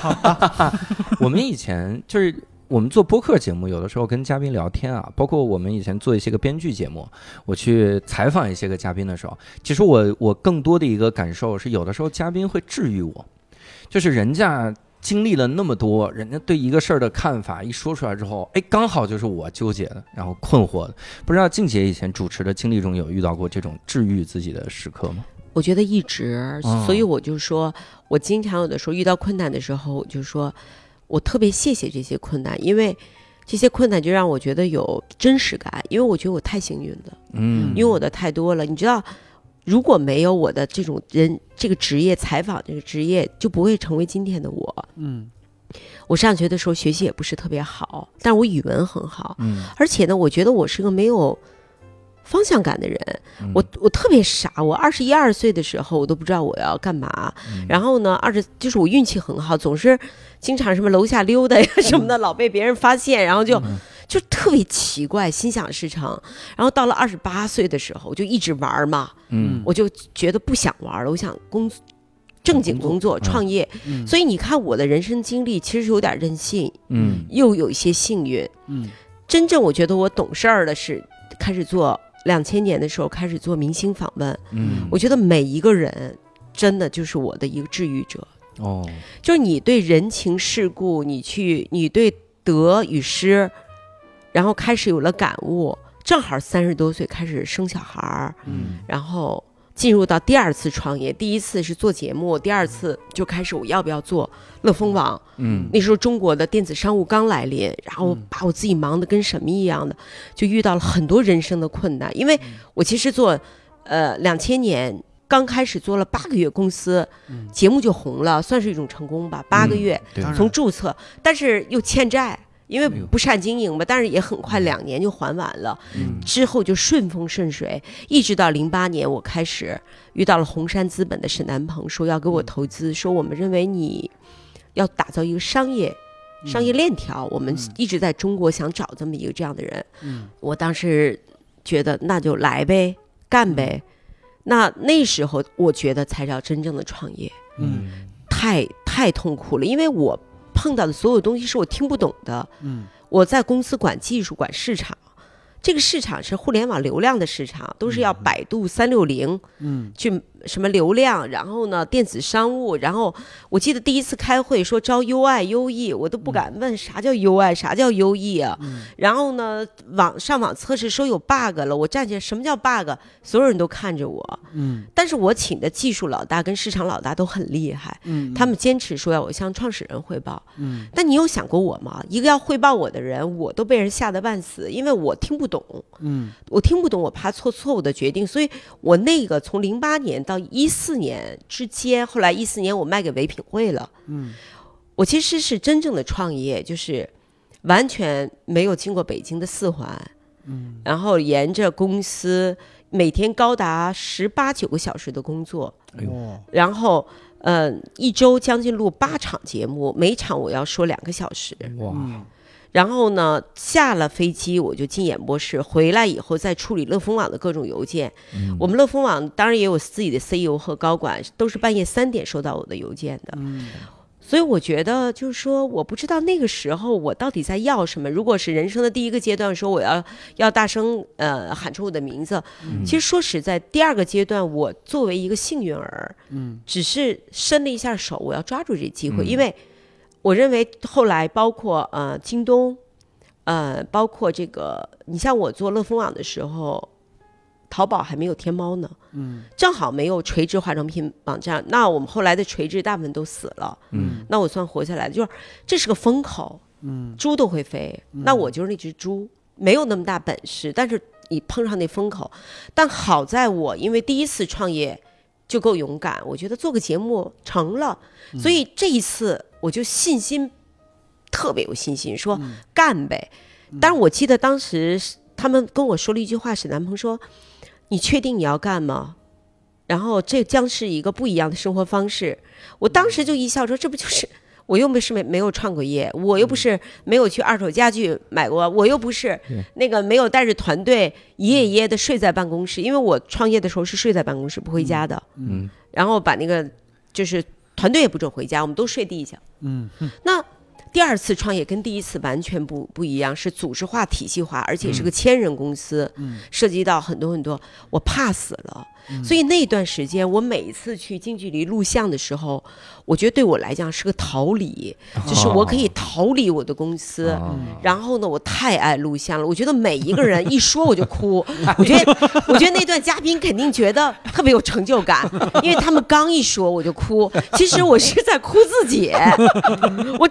我们以前就是我们做播客节目，有的时候跟嘉宾聊天啊，包括我们以前做一些个编剧节目，我去采访一些个嘉宾的时候，其实我我更多的一个感受是，有的时候嘉宾会治愈我，就是人家。经历了那么多，人家对一个事儿的看法一说出来之后，哎，刚好就是我纠结的，然后困惑的。不知道静姐以前主持的经历中有遇到过这种治愈自己的时刻吗？我觉得一直哦，所以我就说，我经常有的时候遇到困难的时候，我就说，我特别谢谢这些困难，因为这些困难就让我觉得有真实感，因为我觉得我太幸运了，嗯，因为我的太多了。你知道，如果没有我的这种人这个职业采访这个职业，就不会成为今天的我。嗯。我上学的时候学习也不是特别好，但是我语文很好，嗯。而且呢，我觉得我是个没有方向感的人。嗯。我我特别傻，我二十一二岁的时候，我都不知道我要干嘛。嗯。然后呢，二十就是我运气很好，总是经常什么楼下溜达呀什么的，老被别人发现，然后就、嗯就特别奇怪，心想事成。然后到了二十八岁的时候，我就一直玩儿嘛，嗯。我就觉得不想玩了，我想工正经工作、嗯。创业。嗯。所以你看我的人生经历，其实是有点任性，嗯。又有一些幸运。嗯。真正我觉得我懂事儿的是开始做两千年的时候开始做明星访问，嗯，我觉得每一个人真的就是我的一个治愈者，哦，就是你对人情世故，你去你对得与失，然后开始有了感悟，正好三十多岁开始生小孩儿，嗯然后进入到第二次创业，第一次是做节目，第二次就开始我要不要做乐蜂网。嗯那时候中国的电子商务刚来临，然后把我自己忙得跟什么一样的，就遇到了很多人生的困难。因为我其实做，呃，两千年刚开始做了八个月公司，节目就红了，算是一种成功吧。八个月从注册，但是又欠债。因为不善经营嘛，但是也很快两年就还完了，嗯。之后就顺风顺水，一直到零八年，我开始遇到了红杉资本的沈南鹏，说要给我投资，说我们认为你要打造一个商业商业链条，我们嗯。一直在中国想找这么一个这样的人。嗯。我当时觉得那就来呗，干呗。那那时候我觉得才叫真正的创业，嗯。太太痛苦了，因为我碰到的所有东西是我听不懂的。嗯。我在公司管技术、管市场，这个市场是互联网流量的市场，都是要百度、三六零嗯。去什么流量，然后呢电子商务，然后我记得第一次开会说招 UI、UE，我都不敢问啥叫 UI，啥叫 UE 啊。然后呢网上网测试说有 bug 了，我站起来什么叫 bug？所有人都看着我，嗯但是我请的技术老大跟市场老大都很厉害，嗯，他们坚持说要我向创始人汇报。嗯但你有想过我吗？一个要汇报我的人，我都被人吓得半死，因为我听不懂，嗯我听不懂，我怕做错误的决定，所以我那个从零八年到一四年之间，后来一四年我卖给唯品会了，嗯。我其实是真正的创业，就是完全没有经过北京的四环，嗯，然后沿着公司每天高达十八九个小时的工作，哎呦，然后呃一周将近录八场节目，每场我要说两个小时，哇，嗯然后呢下了飞机我就进演播室，回来以后再处理乐蜂网的各种邮件。嗯我们乐蜂网当然也有自己的 CEO 和高管，都是半夜三点收到我的邮件的。嗯所以我觉得，就是说，我不知道那个时候我到底在要什么。如果是人生的第一个阶段，说我要要大声呃喊出我的名字，其实说实在，第二个阶段，我作为一个幸运儿，嗯只是伸了一下手，我要抓住这机会，嗯因为我认为后来包括呃京东，呃包括这个，你像我做乐蜂网的时候，淘宝还没有天猫呢，嗯。正好没有垂直化妆品网站，那我们后来的垂直大部分都死了，嗯那我算活下来的，就是这是个风口，嗯猪都会飞，那我就是那只猪，没有那么大本事，但是你碰上那风口，但好在我因为第一次创业就够勇敢，我觉得做个节目成了，所以这一次我就信心特别有信心，说干呗。但是我记得当时他们跟我说了一句话，沈南鹏说：“你确定你要干吗？”然后这将是一个不一样的生活方式。我当时就一笑说：“这不就是 [LAUGHS] 我又不是没没有创过业，我又不是没有去二手家具买过，我又不是那个没有带着团队一夜一夜的睡在办公室，因为我创业的时候是睡在办公室不回家的，嗯。然后把那个就是团队也不准回家，我们都睡地下。嗯那第二次创业跟第一次完全不不一样，是组织化、体系化，而且是个千人公司，涉及到很多很多，我怕死了。所以那段时间，我每一次去近距离录像的时候，我觉得对我来讲是个逃离，就是我可以逃离我的公司。啊然后呢，我太爱录像了，我觉得每一个人一说我就哭。[LAUGHS] 我觉得，我觉得那段嘉宾肯定觉得特别有成就感，因为他们刚一说我就哭。其实我是在哭自己，[LAUGHS] 我。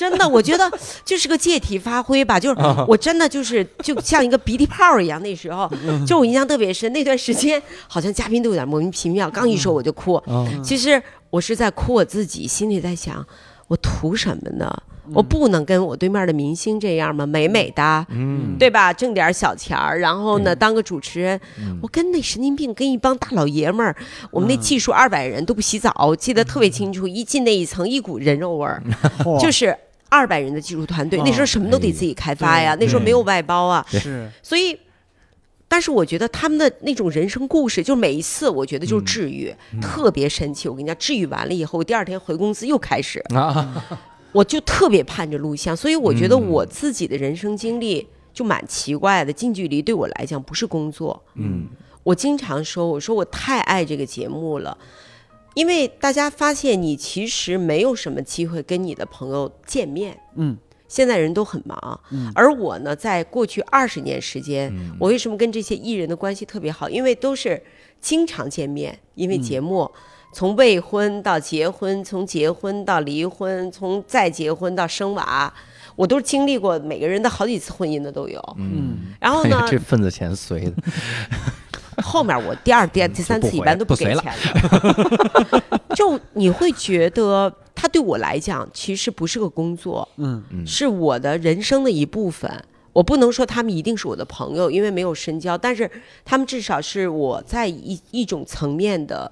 真的，我觉得 [LAUGHS] 就是个借题发挥吧，就是我真的就是就像一个鼻涕泡一样。那时候，就我印象特别深，那段时间好像嘉宾都有点莫名其妙，刚一说我就哭。其实我是在哭我自己，心里在想，我图什么呢？我不能跟我对面的明星这样吗？美美的，嗯对吧？挣点小钱儿，然后呢，当个主持人。我跟那神经病，跟一帮大老爷们儿，我们那技术二百人都不洗澡，记得特别清楚。一进那一层，一股人肉味儿，嚯就是二百人的技术团队，哦。那时候什么都得自己开发呀，那时候没有外包啊，是。所以。但是我觉得他们的那种人生故事，就每一次我觉得嗯就是治愈，特别神奇。我跟你讲，治愈完了以后，我第二天回公司又开始，[LAUGHS] 啊，我就特别盼着录像，所以我觉得嗯。我自己的人生经历就蛮奇怪的。近距离对我来讲不是工作，嗯。我经常说，我说我太爱这个节目了，因为大家发现你其实没有什么机会跟你的朋友见面。嗯现在人都很忙，而我呢，在过去二十年时间，我为什么跟这些艺人的关系特别好？因为都是经常见面，因为节目。从未婚到结婚，从结婚到离婚，从再结婚到生娃，我都经历过每个人的好几次婚姻的都有。嗯然后呢，[LAUGHS] 哎这份子钱随的，[LAUGHS] 后面我第二、第第三次一般都不给钱的，[LAUGHS] 就你会觉得他对我来讲其实不是个工作，嗯是我的人生的一部分。我不能说他们一定是我的朋友，因为没有深交，但是他们至少是我在一一种层面的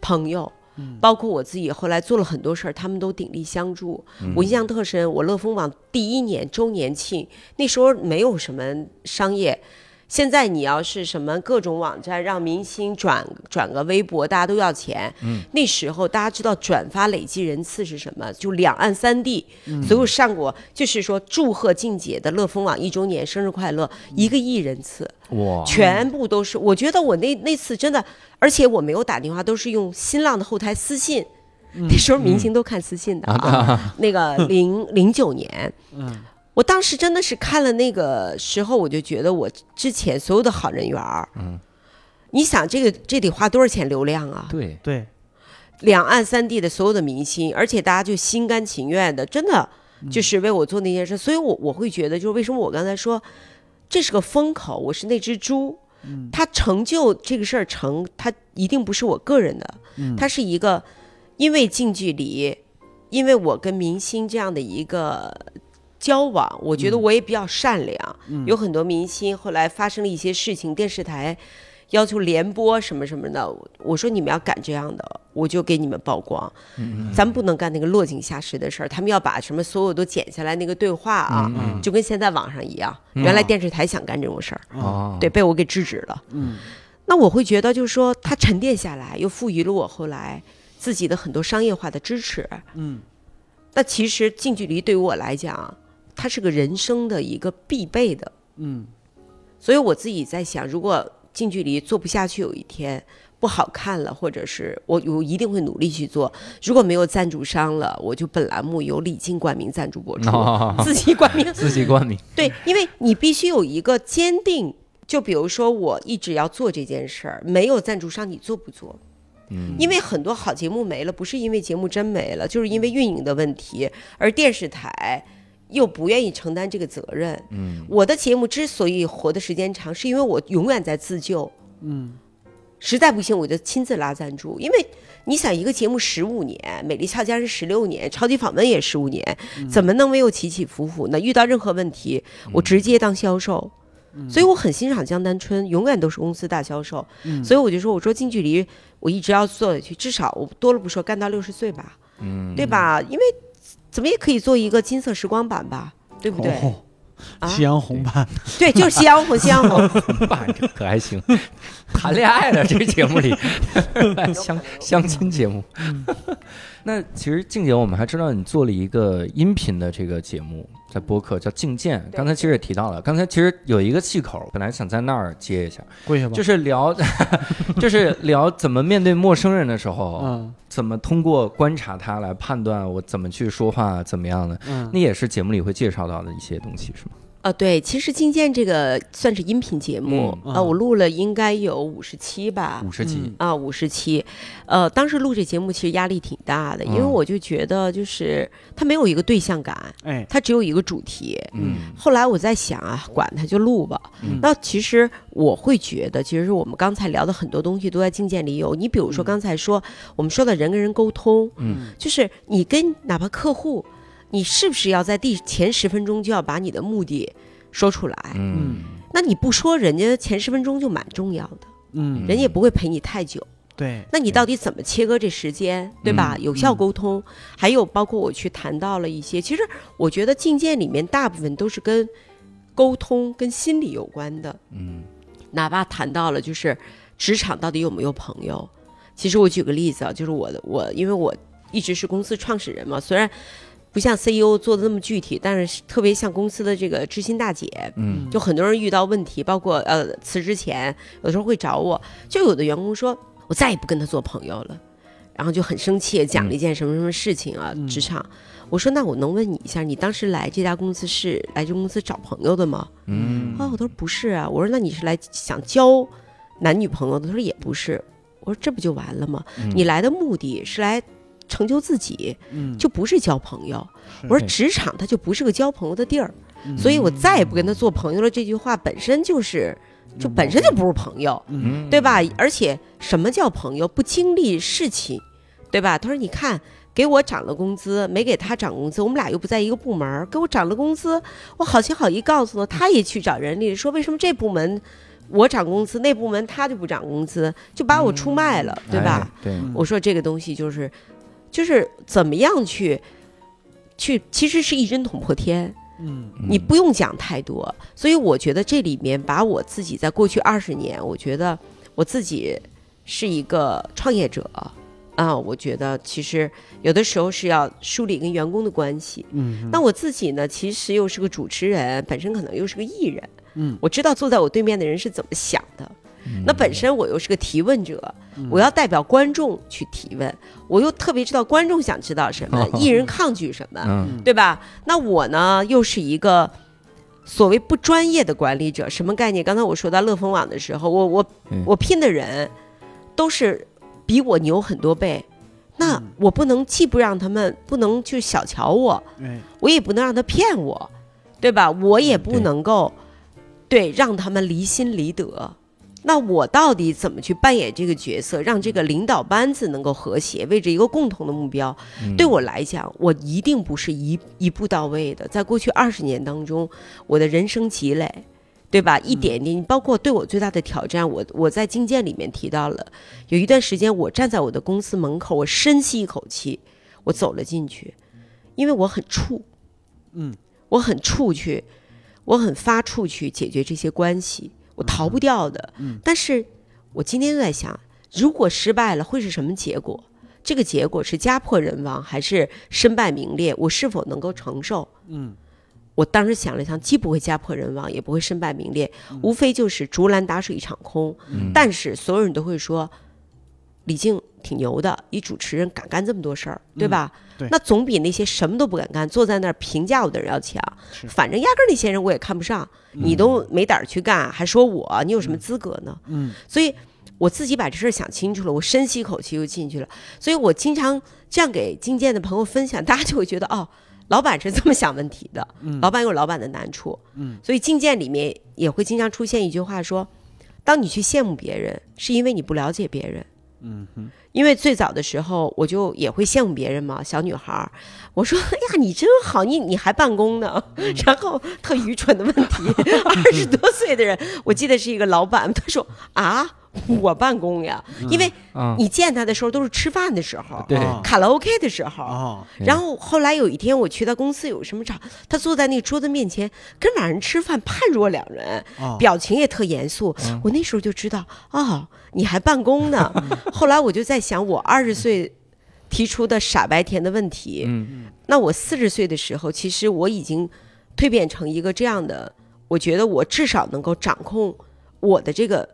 朋友。包括我自己后来做了很多事儿，他们都鼎力相助。我印象特深，我乐蜂网第一年周年庆，那时候没有什么商业。现在你要是什么各种网站让明星转转个微博，大家都要钱。那时候大家知道转发累计人次是什么？就两岸三地所有上过，就是说祝贺静姐的乐蜂网一周年生日快乐，一个亿人次。哇，全部都是。我觉得我那那次真的，而且我没有打电话，都是用新浪的后台私信。那时候明星都看私信的啊，那个零零九年，嗯我当时真的是看了那个时候，我就觉得我之前所有的好人缘儿，嗯，你想这个这得花多少钱流量啊？对，对。两岸三地的所有的明星，而且大家就心甘情愿的，真的就是为我做那件事，所以我我会觉得，就是为什么我刚才说这是个风口，我是那只猪，它成就这个事儿成，它一定不是我个人的，它是一个因为近距离，因为我跟明星这样的一个交往，我觉得嗯我也比较善良。有很多明星后来发生了一些事情，电视台要求联播什么什么的，我说你们要敢这样的，我就给你们曝光。咱们不能干那个落井下石的事儿，他们要把什么所有都剪下来那个对话啊，嗯就跟现在网上一样。原来电视台想干这种事儿，哦，对，被我给制止了。嗯，那我会觉得，就是说，他沉淀下来，又赋予了我后来自己的很多商业化的支持。嗯，那其实近距离对于我来讲，它是个人生的一个必备的。嗯，所以我自己在想，如果近距离做不下去，有一天不好看了，或者是我我一定会努力去做。如果没有赞助商了，我就本栏目由李静冠名赞助播出，哦自己冠名。自己冠名，[LAUGHS] [LAUGHS] 对，因为你必须有一个坚定。就比如说，我一直要做这件事儿，没有赞助商，你做不做？嗯，因为很多好节目没了，不是因为节目真没了，就是因为运营的问题，而电视台又不愿意承担这个责任。嗯，我的节目之所以活的时间长，是因为我永远在自救。嗯，实在不行我就亲自拉赞助，因为你想一个节目十五年，《美丽俏佳人》十六年，《超级访问》也十五年，怎么能没有起起伏伏呢？遇到任何问题，我直接当销售。所以我很欣赏江丹春，永远都是公司大销售。所以我就说，我说近距离我一直要做下去，至少我多了不说，干到六十岁吧，嗯，对吧？因为怎么也可以做一个金色时光版吧，对不对？哦，啊夕阳红版，对，就是夕阳红，夕阳红。[LAUGHS] 版这可还行，谈恋爱的这个节目里，[LAUGHS] 相相亲节目。那其实静姐，我们还知道你做了一个音频的这个节目，在播客叫《静见》，刚才其实也提到了，刚才其实有一个气口，本来想在那儿接一下，跪下吧。就是聊，[LAUGHS] 就是聊怎么面对陌生人的时候，嗯怎么通过观察他来判断我怎么去说话，怎么样的，嗯那也是节目里会介绍到的一些东西，是吗？啊，对，其实《进见》这个算是音频节目嗯啊，我录了应该有五十期吧五，十集，嗯啊，五十期，呃，当时录这节目其实压力挺大的，因为嗯我就觉得就是它没有一个对象感，哎，它只有一个主题。嗯后来我在想啊，管它就录吧。嗯那其实我会觉得，其实我们刚才聊的很多东西都在境界里有。你比如说刚才说，我们说的人跟人沟通，嗯，就是你跟哪怕客户，你是不是要在第前十分钟就要把你的目的说出来？嗯那你不说，人家前十分钟就蛮重要的，嗯，人家也不会陪你太久。对，那你到底怎么切割这时间，对吧？有效沟通，还有包括我去谈到了一些，其实我觉得境界里面大部分都是跟沟通、跟心理有关的。嗯哪怕谈到了就是职场到底有没有朋友，其实我举个例子啊，就是我的我因为我一直是公司创始人嘛，虽然不像 CEO 做的那么具体，但是特别像公司的这个知心大姐，嗯就很多人遇到问题，包括呃辞职前，有的时候会找我，就有的员工说我再也不跟他做朋友了，然后就很生气，讲了一件什么什么事情啊，嗯职场。我说那我能问你一下，你当时来这家公司是来这公司找朋友的吗？嗯啊，我说不是啊，我说那你是来想交男女朋友的？他说也不是。我说这不就完了吗？嗯你来的目的是来成就自己，嗯，就不是交朋友。我说职场它就不是个交朋友的地儿，嗯所以我再也不跟他做朋友了。这句话本身就是，就本身就不是朋友，嗯对吧？而且什么叫朋友？不经历事情，对吧？他说你看。给我涨了工资，没给他涨工资，我们俩又不在一个部门儿。给我涨了工资，我好心好意告诉他，他也去找人力，说为什么这部门我涨工资，那部门他就不涨工资，就把我出卖了，对吧？哎对，我说这个东西就是，就是怎么样去，去其实是一针捅破天，嗯你不用讲太多。所以我觉得这里面把我自己在过去二十年，我觉得我自己是一个创业者啊，我觉得其实有的时候是要梳理跟员工的关系。嗯，那我自己呢，其实又是个主持人，本身可能又是个艺人，嗯，我知道坐在我对面的人是怎么想的。那本身我又是个提问者，我要代表观众去提问，我又特别知道观众想知道什么，[LAUGHS] 艺人抗拒什么，嗯对吧？那我呢，又是一个所谓不专业的管理者，什么概念？刚才我说到乐蜂网的时候，我我嗯我聘的人都是比我牛很多倍，那嗯我不能既不让他们不能去小瞧我，哎，我也不能让他骗我，对吧？我也不能够对让他们离心离德。那我到底怎么去扮演这个角色，让这个领导班子能够和谐，为着一个共同的目标？嗯对我来讲，我一定不是一一步到位的。在过去二十年当中，我的人生积累，对吧？一点点，包括对我最大的挑战，我我在经鉴里面提到了，有一段时间我站在我的公司门口，我深吸一口气，我走了进去，因为我很怵，嗯，我很怵去，我很发怵去解决这些关系，我逃不掉的。嗯但是我今天就在想，如果失败了会是什么结果？这个结果是家破人亡，还是身败名裂？我是否能够承受？嗯，我当时想了想，既不会家破人亡，也不会身败名裂，无非就是竹篮打水一场空。嗯但是所有人都会说，李静挺牛的，一主持人敢干这么多事儿，对吧？对那总比那些什么都不敢干，坐在那儿评价我的人要强。是反正压根儿那些人我也看不上，你都没胆儿去干，还说我，你有什么资格呢？嗯，所以我自己把这事儿想清楚了，我深吸一口气又进去了。所以我经常这样给进见的朋友分享，大家就会觉得哦，[LAUGHS] 老板是这么想问题的，老板有老板的难处，嗯，所以进见里面也会经常出现一句话说，当你去羡慕别人，是因为你不了解别人。嗯哼，因为最早的时候，我就也会羡慕别人嘛，小女孩儿，我说：“哎呀，你真好，你你还办公呢。[LAUGHS] ”然后特愚蠢的问题，[LAUGHS] 二十多岁的人，我记得是一个老板，他说：“啊，我办公呀，因为啊，你见他的时候都是吃饭的时候，卡拉 OK 的时候。”哦，然后后来有一天我去他公司有什么场，他坐在那桌子面前跟俩人吃饭，判若两人，哦表情也特严肃。我那时候就知道，哦，你还办公呢。[LAUGHS] 后来我就在想，我二十岁提出的傻白甜的问题，嗯那我四十岁的时候，其实我已经蜕变成一个这样的，我觉得我至少能够掌控我的这个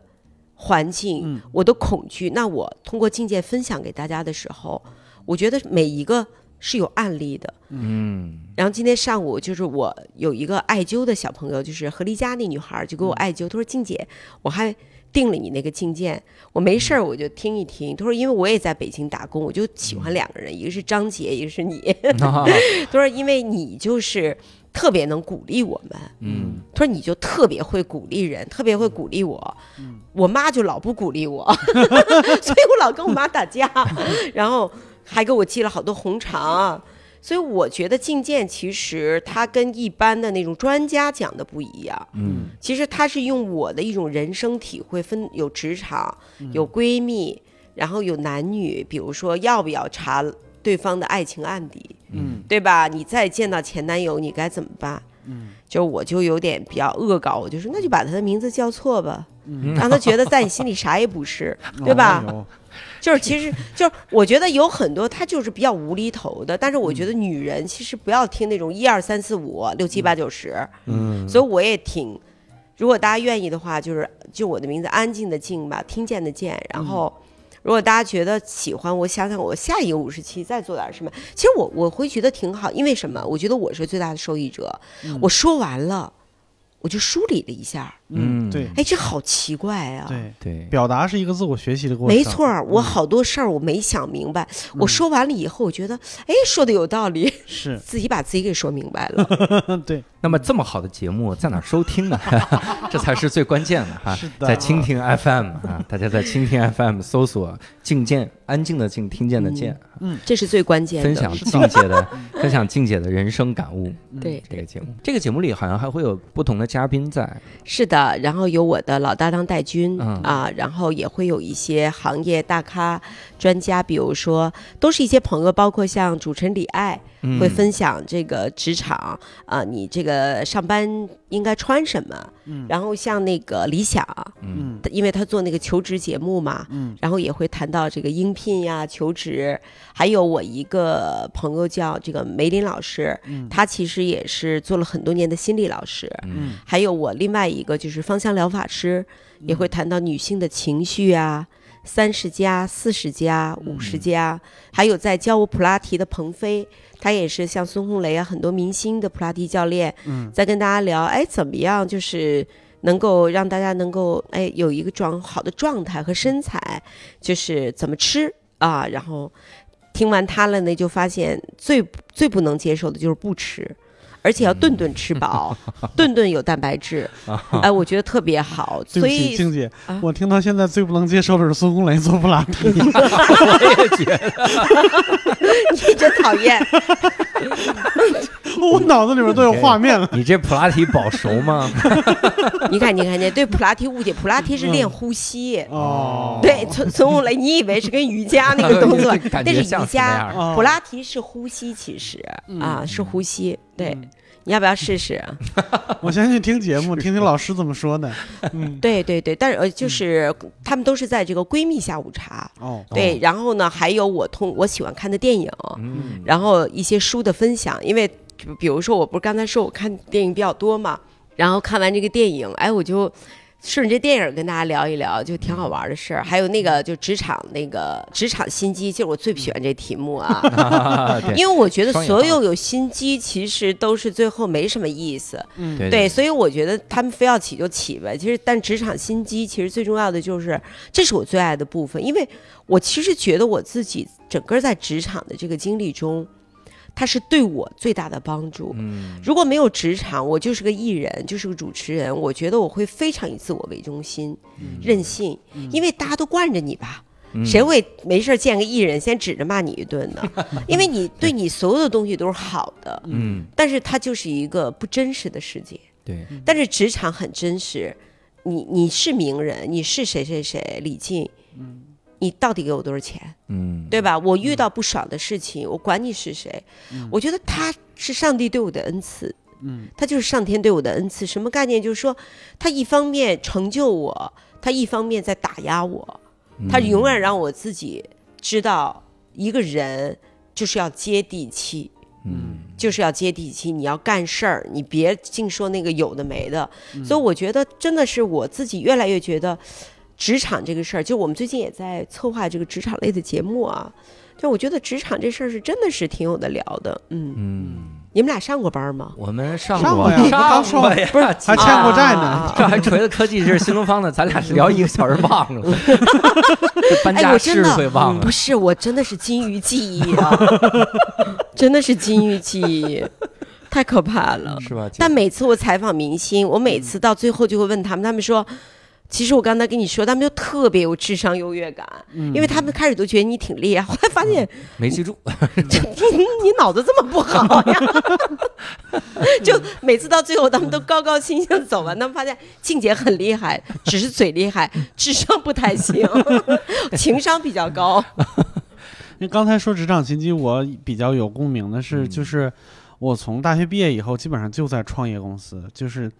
环境，嗯。我的恐惧。那我通过境界分享给大家的时候，我觉得每一个是有案例的。嗯。然后今天上午就是我有一个艾灸的小朋友，就是何丽佳那女孩儿就给我艾灸，她说静姐，我还订了你那个静见，我没事儿我就听一听。他说因为我也在北京打工，我就喜欢两个人，一个是张杰，一个是你。[LAUGHS] [LAUGHS] 他说因为你就是特别能鼓励我们，嗯他说你就特别会鼓励人，特别会鼓励我。我妈就老不鼓励我，[LAUGHS] 所以我老跟我妈打架，然后还给我寄了好多红肠。所以我觉得觐见其实它跟一般的那种专家讲的不一样，嗯其实它是用我的一种人生体会，分有职场，有闺蜜，然后有男女，比如说要不要查对方的爱情案底，嗯对吧？你再见到前男友，你该怎么办？嗯，就我就有点比较恶搞，我就说那就把他的名字叫错吧，嗯让他觉得在你心里啥也不是，[LAUGHS] 对吧？哦就是其实就是我觉得有很多他就是比较无厘头的，但是我觉得女人其实不要听那种一二三四五六七八九十，嗯，所以我也挺，如果大家愿意的话，就是就我的名字安静的静吧，听见的见，然后。如果大家觉得喜欢，我想想，我下一个五十期再做点什么。其实我我会觉得挺好，因为什么？我觉得我是最大的受益者。我说完了，我就梳理了一下，嗯对。哎，这好奇怪啊！对，对，表达是一个自我学习的过程，没错儿，我好多事儿我没想明白，我说完了以后，我觉得，哎，说的有道理，是，[LAUGHS] 自己把自己给说明白了。[LAUGHS] 对，那么这么好的节目在哪儿收听呢？[LAUGHS] 这才是最关键的哈是，的。在蜻蜓 FM 啊，大家在蜻蜓 FM 搜索“静见”，安静的静，听见的见，嗯。这是最关键的。分享静姐的分享静姐的人生感悟。对这个节目，这个节目里好像还会有不同的嘉宾在，是的，然后有我的老搭档戴军、嗯。啊，然后也会有一些行业大咖、专家，比如说都是一些朋友，包括像主持人李艾嗯会分享这个职场啊、你这个上班应该穿什么，然后像那个李想，嗯。因为他做那个求职节目嘛，嗯。然后也会谈到这个应聘呀、求职，还有我一个朋友叫这个梅林老师，嗯。他其实也是做了很多年的心理老师，嗯。还有我另外一个就是芳香疗法师，也会谈到女性的情绪啊。三十加、四十加、五十加，还有在教我普拉提的鹏飞，他也是像孙红雷啊，很多明星的普拉提教练，嗯在跟大家聊，哎，怎么样，就是能够让大家能够哎有一个状好的状态和身材，就是怎么吃啊。然后听完他了呢，就发现最最不能接受的就是不吃。而且要顿顿吃饱，[LAUGHS] 顿顿有蛋白质，哎，我觉得特别好。所以静姐啊，我听到现在最不能接受的是孙红雷做布拉提。[LAUGHS] 我也觉得，[LAUGHS] 你真讨厌。[LAUGHS] 我脑子里面都有画面了。你这普拉提保熟吗？[LAUGHS] 你看，你看，你对普拉提误解，普拉提是练呼吸。哦，对，孙孙红雷，你以为是跟瑜伽那个动作 [LAUGHS] 感，那是瑜伽。普拉提是呼吸，其实啊是呼吸。对，你要不要试试？我先去听节目，听听老师怎么说的。嗯，对对对，但是呃，就是他们都是在这个闺蜜下午茶。哦，对，然后呢，还有我通我喜欢看的电影，嗯，然后一些书的分享，因为比比如说我不是刚才说我看电影比较多嘛，然后看完这个电影，哎，我就顺着这电影跟大家聊一聊，就挺好玩的事儿。还有那个就职场那个职场心机，其实我最不喜欢这题目啊，[LAUGHS] [LAUGHS] 因为我觉得所有有心机其实都是最后没什么意思。嗯对对，所以我觉得他们非要起就起呗。其实，但职场心机其实最重要的就是，这是我最爱的部分，因为我其实觉得我自己整个在职场的这个经历中，它是对我最大的帮助。嗯如果没有职场，我就是个艺人，就是个主持人，我觉得我会非常以自我为中心、任性，因为大家都惯着你吧。嗯谁会没事儿见个艺人先指着骂你一顿呢？[LAUGHS] 因为你对你所有的东西都是好的，嗯但是它就是一个不真实的世界。对但是职场很真实，你你是名人，你是谁谁谁李静，你到底给我多少钱，嗯对吧？我遇到不爽的事情，我管你是谁，我觉得他是上帝对我的恩赐，嗯，他就是上天对我的恩赐。什么概念？就是说，他一方面成就我，他一方面在打压我，他永远让我自己知道，一个人就是要接地气。嗯就是要接地气，你要干事儿，你别净说那个有的没的。所以我觉得真的是我自己越来越觉得，职场这个事儿，就我们最近也在策划这个职场类的节目啊。就我觉得职场这事儿是真的是挺有的聊的，嗯，嗯，你们俩上过班吗？我们上上过过呀上过呀，不是还欠过债呢啊这还锤子科技这是新东方的，咱俩聊一个小时忘了，这 [LAUGHS] 搬哎，家智我真的慧忘了不，是，我真的是金鱼记忆啊，[LAUGHS] 真的是金鱼记忆，太可怕了。是吧？但每次我采访明星，我每次到最后就会问他们，他们说。其实我刚才跟你说，他们就特别有智商优越感，因为他们开始都觉得你挺厉害，[LAUGHS] 后来发现没记住，[LAUGHS] 你你脑子这么不好呀，[LAUGHS] 就每次到最后他们都高高兴兴走完，他们发现静姐很厉害，只是嘴厉害，智商不太行，情商比较高。因为刚才说职场心机，我比较有共鸣的是，就是我从大学毕业以后，基本上就在创业公司，就是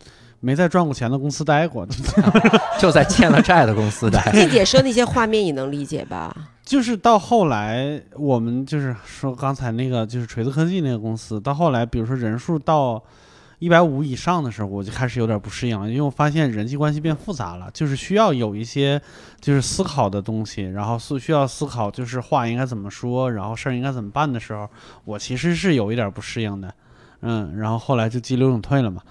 没在赚过钱的公司待过，[LAUGHS] 就在欠了债的公司待。静姐说那些画面你能理解吧？[LAUGHS] 就是到后来，我们就是说刚才那个就是锤子科技那个公司，到后来，比如说人数到一百五以上的时候，我就开始有点不适应了，因为我发现人际关系变复杂了，就是需要有一些就是思考的东西，然后是需要思考就是话应该怎么说，然后事儿应该怎么办的时候，我其实是有一点不适应的。嗯，然后后来就急流勇退了嘛。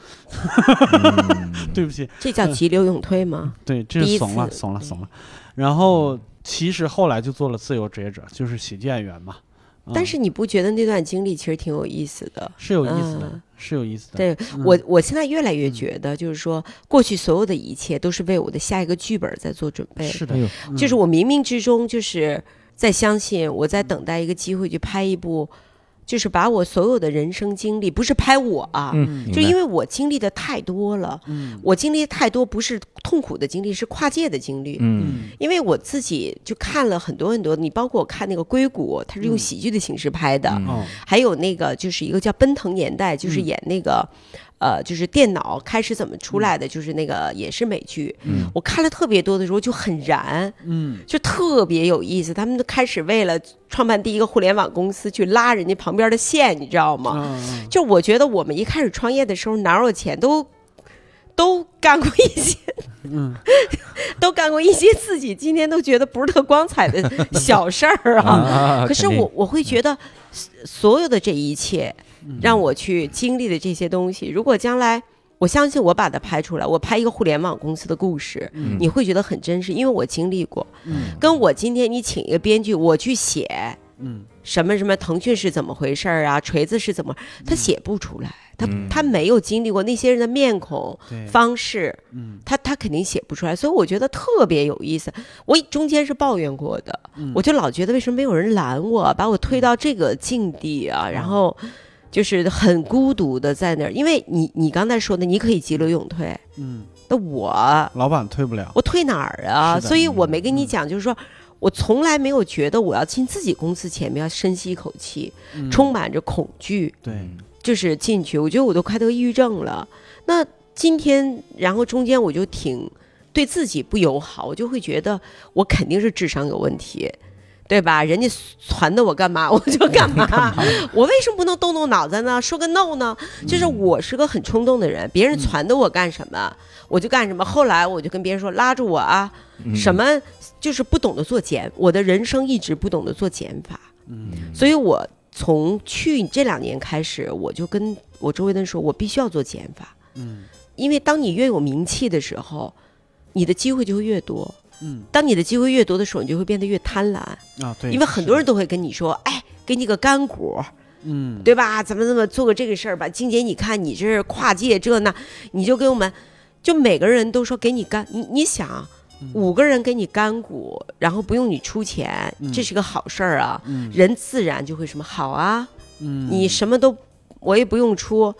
嗯 [LAUGHS] 对不起，这叫急流勇退吗？对，这是怂了，怂了，怂了。然后其实后来就做了自由职业者，就是喜剧演员嘛。嗯但是你不觉得那段经历其实挺有意思的？是有意思的，嗯是有意思的。对嗯我，我现在越来越觉得，就是说，过去所有的一切都是为我的下一个剧本在做准备。是的就是我冥冥之中就是在相信，我在等待一个机会去拍一部，就是把我所有的人生经历，不是拍我啊，嗯，就因为为我经历的太多了，嗯。我经历的太多，不是痛苦的经历，是跨界的经历。嗯。因为我自己就看了很多很多，你包括我看那个《硅谷》，它是用喜剧的形式拍的，还有那个就是一个叫《奔腾年代》，就是嗯。演那个，呃，就是电脑开始怎么出来的，就是那个也是美剧。嗯我看了特别多的时候就很燃，嗯就特别有意思。他们都开始为了创办第一个互联网公司去拉人家旁边的线，你知道吗？嗯就我觉得我们一开始创业的时候哪有钱都。都干过一些，嗯都干过一些自己今天都觉得不是特光彩的小事儿啊。啊可是我我会觉得，所有的这一切，让我去经历的这些东西，如果将来我相信我把它拍出来，我拍一个互联网公司的故事，嗯。你会觉得很真实，因为我经历过。嗯。跟我今天你请一个编剧，我去写嗯。什么什么腾讯是怎么回事儿啊，锤子是怎么，他写不出来，他嗯。他没有经历过那些人的面孔，方式，嗯。他他肯定写不出来，所以我觉得特别有意思。我中间是抱怨过的，嗯。我就老觉得为什么没有人拦我，把我推到这个境地啊，然后就是很孤独的在那儿。因为你你刚才说的，你可以急流勇退，嗯，那我老板退不了，我退哪儿啊？所以我没跟你嗯讲，就是说。我从来没有觉得我要进自己公司前面要深吸一口气，嗯充满着恐惧，对，就是进去，我觉得我都快得抑郁症了。那今天，然后中间我就挺对自己不友好，我就会觉得我肯定是智商有问题，对吧？人家传的我干嘛，[LAUGHS] 我就干嘛。[LAUGHS] 我为什么不能动动脑子呢？说个 no 呢？就是我是个很冲动的人，别人传的我干什么，我就干什么。后来我就跟别人说，拉住我啊，嗯什么就是不懂得做减，我的人生一直不懂得做减法。嗯所以我从去这两年开始，我就跟我周围的人说，我必须要做减法，嗯因为当你越有名气的时候，你的机会就会越多。嗯当你的机会越多的时候，你就会变得越贪婪，啊对，因为很多人都都会跟你说，哎，给你个干股，嗯对吧？怎么怎么做个这个事儿吧？静姐，你看你这是跨界这那，你就给我们，就每个人都说给你干，你你想啊。五个人给你干股，然后不用你出钱，嗯这是个好事儿啊！嗯人自然就会什么好啊，嗯你什么都我也不用出。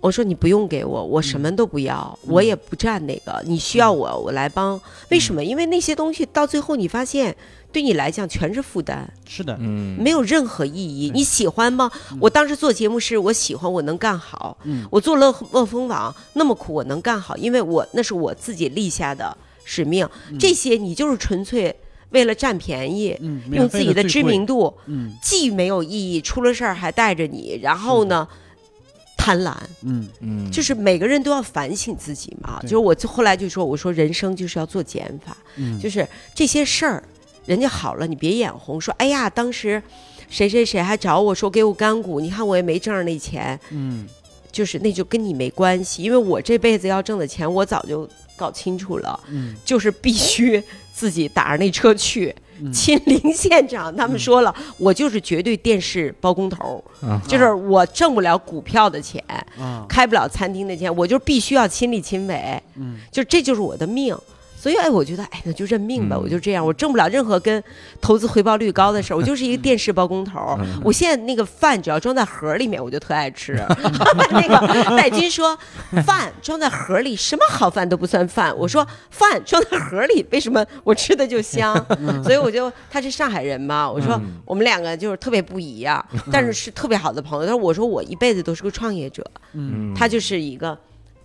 我说你不用给我，我什么都不要，我也不占那个。你需要我，我来帮。为什么？因为那些东西到最后你发现，对你来讲全是负担，是的，嗯没有任何意义。你喜欢吗？我当时做节目是我喜欢，我能干好。嗯我做乐乐蜂网那么苦，我能干好，因为我那是我自己立下的使命。这些你就是纯粹为了占便宜，嗯，用自己的知名度。嗯既没有意义，出了事儿还带着你，然后呢，贪婪，嗯嗯。就是每个人都要反省自己嘛。就是我就后来就说，我说人生就是要做减法，嗯。就是这些事儿，人家好了，你别眼红，说哎呀，当时谁谁谁还找我说给我干股，你看我也没挣着那钱，嗯。就是那就跟你没关系，因为我这辈子要挣的钱，我早就搞清楚了，嗯。就是必须自己打着那车去。嗯。亲临现场，他们说了，我就是绝对电视包工头就是我挣不了股票的钱，啊。开不了餐厅的钱，我就必须要亲力亲为，嗯。就这就是我的命。所以哎，我觉得哎，那就认命吧，嗯我就这样，我挣不了任何跟投资回报率高的事儿，我就是一个电视包工头我现在那个饭只要装在盒里面，我就特爱吃。[LAUGHS] 那个戴军说，饭装在盒里，什么好饭都不算饭。我说饭装在盒里，为什么我吃的就香？所以我就他是上海人嘛，我说嗯我们两个就是特别不一样，但是是特别好的朋友。他说我说我一辈子都是个创业者，嗯嗯他就是一个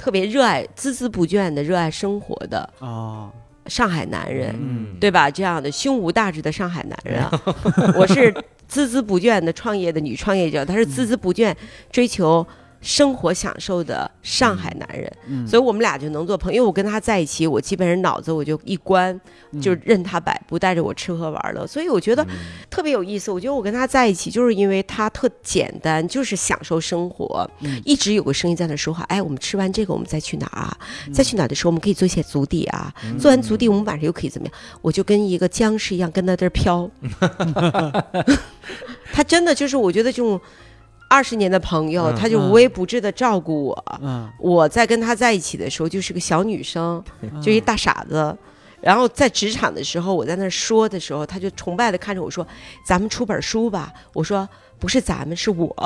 特别热爱、孜孜不倦的热爱生活的哦上海男人，嗯对吧？这样的胸无大志的上海男人啊，[LAUGHS] 我是孜孜不倦的创业的女创业者，她是孜孜不倦追求。生活享受的上海男人，嗯所以我们俩就能做朋友。因为我跟他在一起，我基本上脑子我就一关，就任他摆布，带着我吃喝玩乐。所以我觉得特别有意思。我觉得我跟他在一起，就是因为他特简单，就是享受生活。嗯一直有个声音在那说话，哎，我们吃完这个，我们再去哪儿啊？再去哪儿的时候，我们可以做一些足底啊。做完足底，我们晚上又可以怎么样？我就跟一个僵尸一样跟在这儿飘。[LAUGHS] [LAUGHS] 他真的就是，我觉得这种二十年的朋友，嗯他就无微不至的照顾我。嗯我在跟他在一起的时候，就是个小女生，就一大傻子。然后在职场的时候，我在那儿说的时候，他就崇拜的看着我说：“咱们出本书吧。”我说：“不是咱们，是我。[LAUGHS]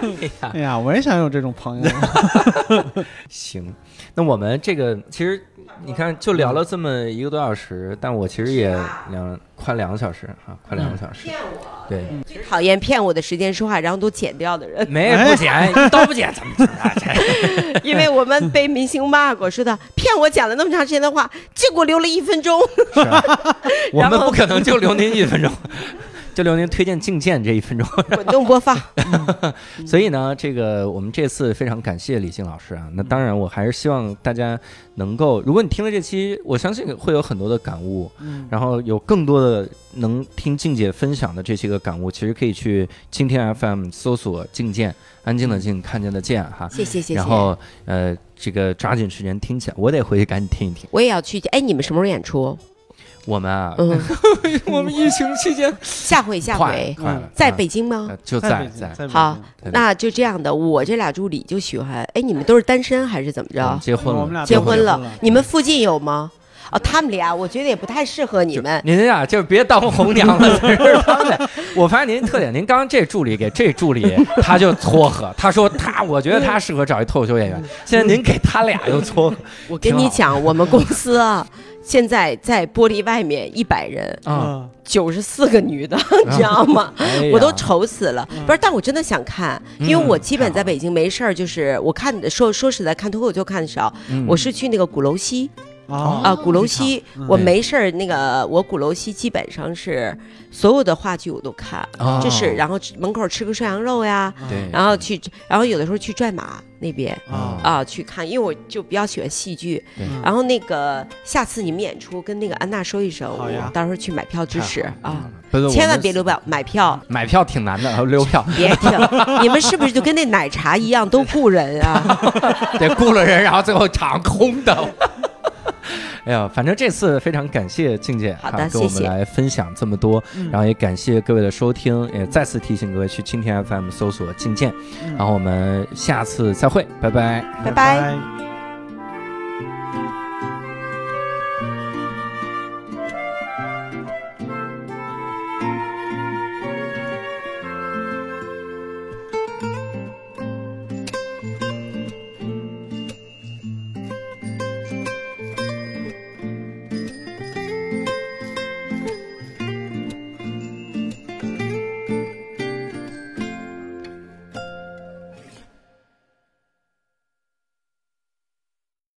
[LAUGHS] 哎呀，我也想有这种朋友。[LAUGHS] 行，那我们这个其实你看，就聊了这么一个多小时，但我其实也两快两个小时啊，快两个小时。骗我对，最讨厌骗我的时间说话，然后都剪掉的人，[LAUGHS] 没不剪，都不剪，怎么剪啊？这因为我们被明星骂过，说的骗我讲了那么长时间的话，结果留了一分钟。是啊，我们不可能就留您一分钟，就留您推荐静见这一分钟。[LAUGHS] 滚动播放，[LAUGHS] 所以呢，这个我们这次非常感谢李静老师啊。那当然，我还是希望大家能够，如果你听了这期，我相信会有很多的感悟，嗯然后有更多的能听静姐分享的这些个感悟，其实可以去蜻蜓 FM 搜索“静见”，安静的静，看见的见哈。谢谢谢谢。然后呃，这个抓紧时间听起来，我得回去赶紧听一听。我也要去，哎，你们什么时候演出？我们啊，嗯，[LAUGHS] 我们疫情期间下回下回在啊北京吗？呃就在在好那就这样的，我这俩助理就喜欢。哎，你们都是单身还是怎么着？结婚了，我们俩结婚了结婚了？你们附近有吗？哦，他们俩我觉得也不太适合你们。您呀，就别当红娘了，这是他们俩。我发现您特点，您刚刚这助理给这助理，他就撮合，他说他，我觉得他适合找一脱口秀演员。现在您给他俩又撮合我跟你讲，我们公司啊，现在在玻璃外面一百人，啊，嗯九十四个女的，[LAUGHS] 你知道吗？哎我都愁死了。不是，但我真的想看，因为嗯我基本在北京没事儿，就是我看说说实在看脱口秀看的少，嗯。我是去那个鼓楼西啊啊，鼓楼西，嗯我没事儿那个我鼓楼西基本上是所有的话剧我都看，哦就是然后门口吃个涮羊肉呀，对，然后去，然后有的时候去拽马那边啊啊去看，因为我就比较喜欢戏剧。对然后那个下次你们演出跟那个安娜说一声，我到时候去买票支持啊，千万别留票，买票买票挺难的，留票别听，你们是不是就跟那奶茶一样都雇人啊？[LAUGHS] 得雇了人，然后最后场空的。哎呀，反正这次非常感谢静姐好的啊，跟我们来分享这么多，嗯然后也感谢各位的收听，也再次提醒各位去蜻蜓 FM 搜索“静见”，嗯然后我们下次再会，拜拜。拜拜。拜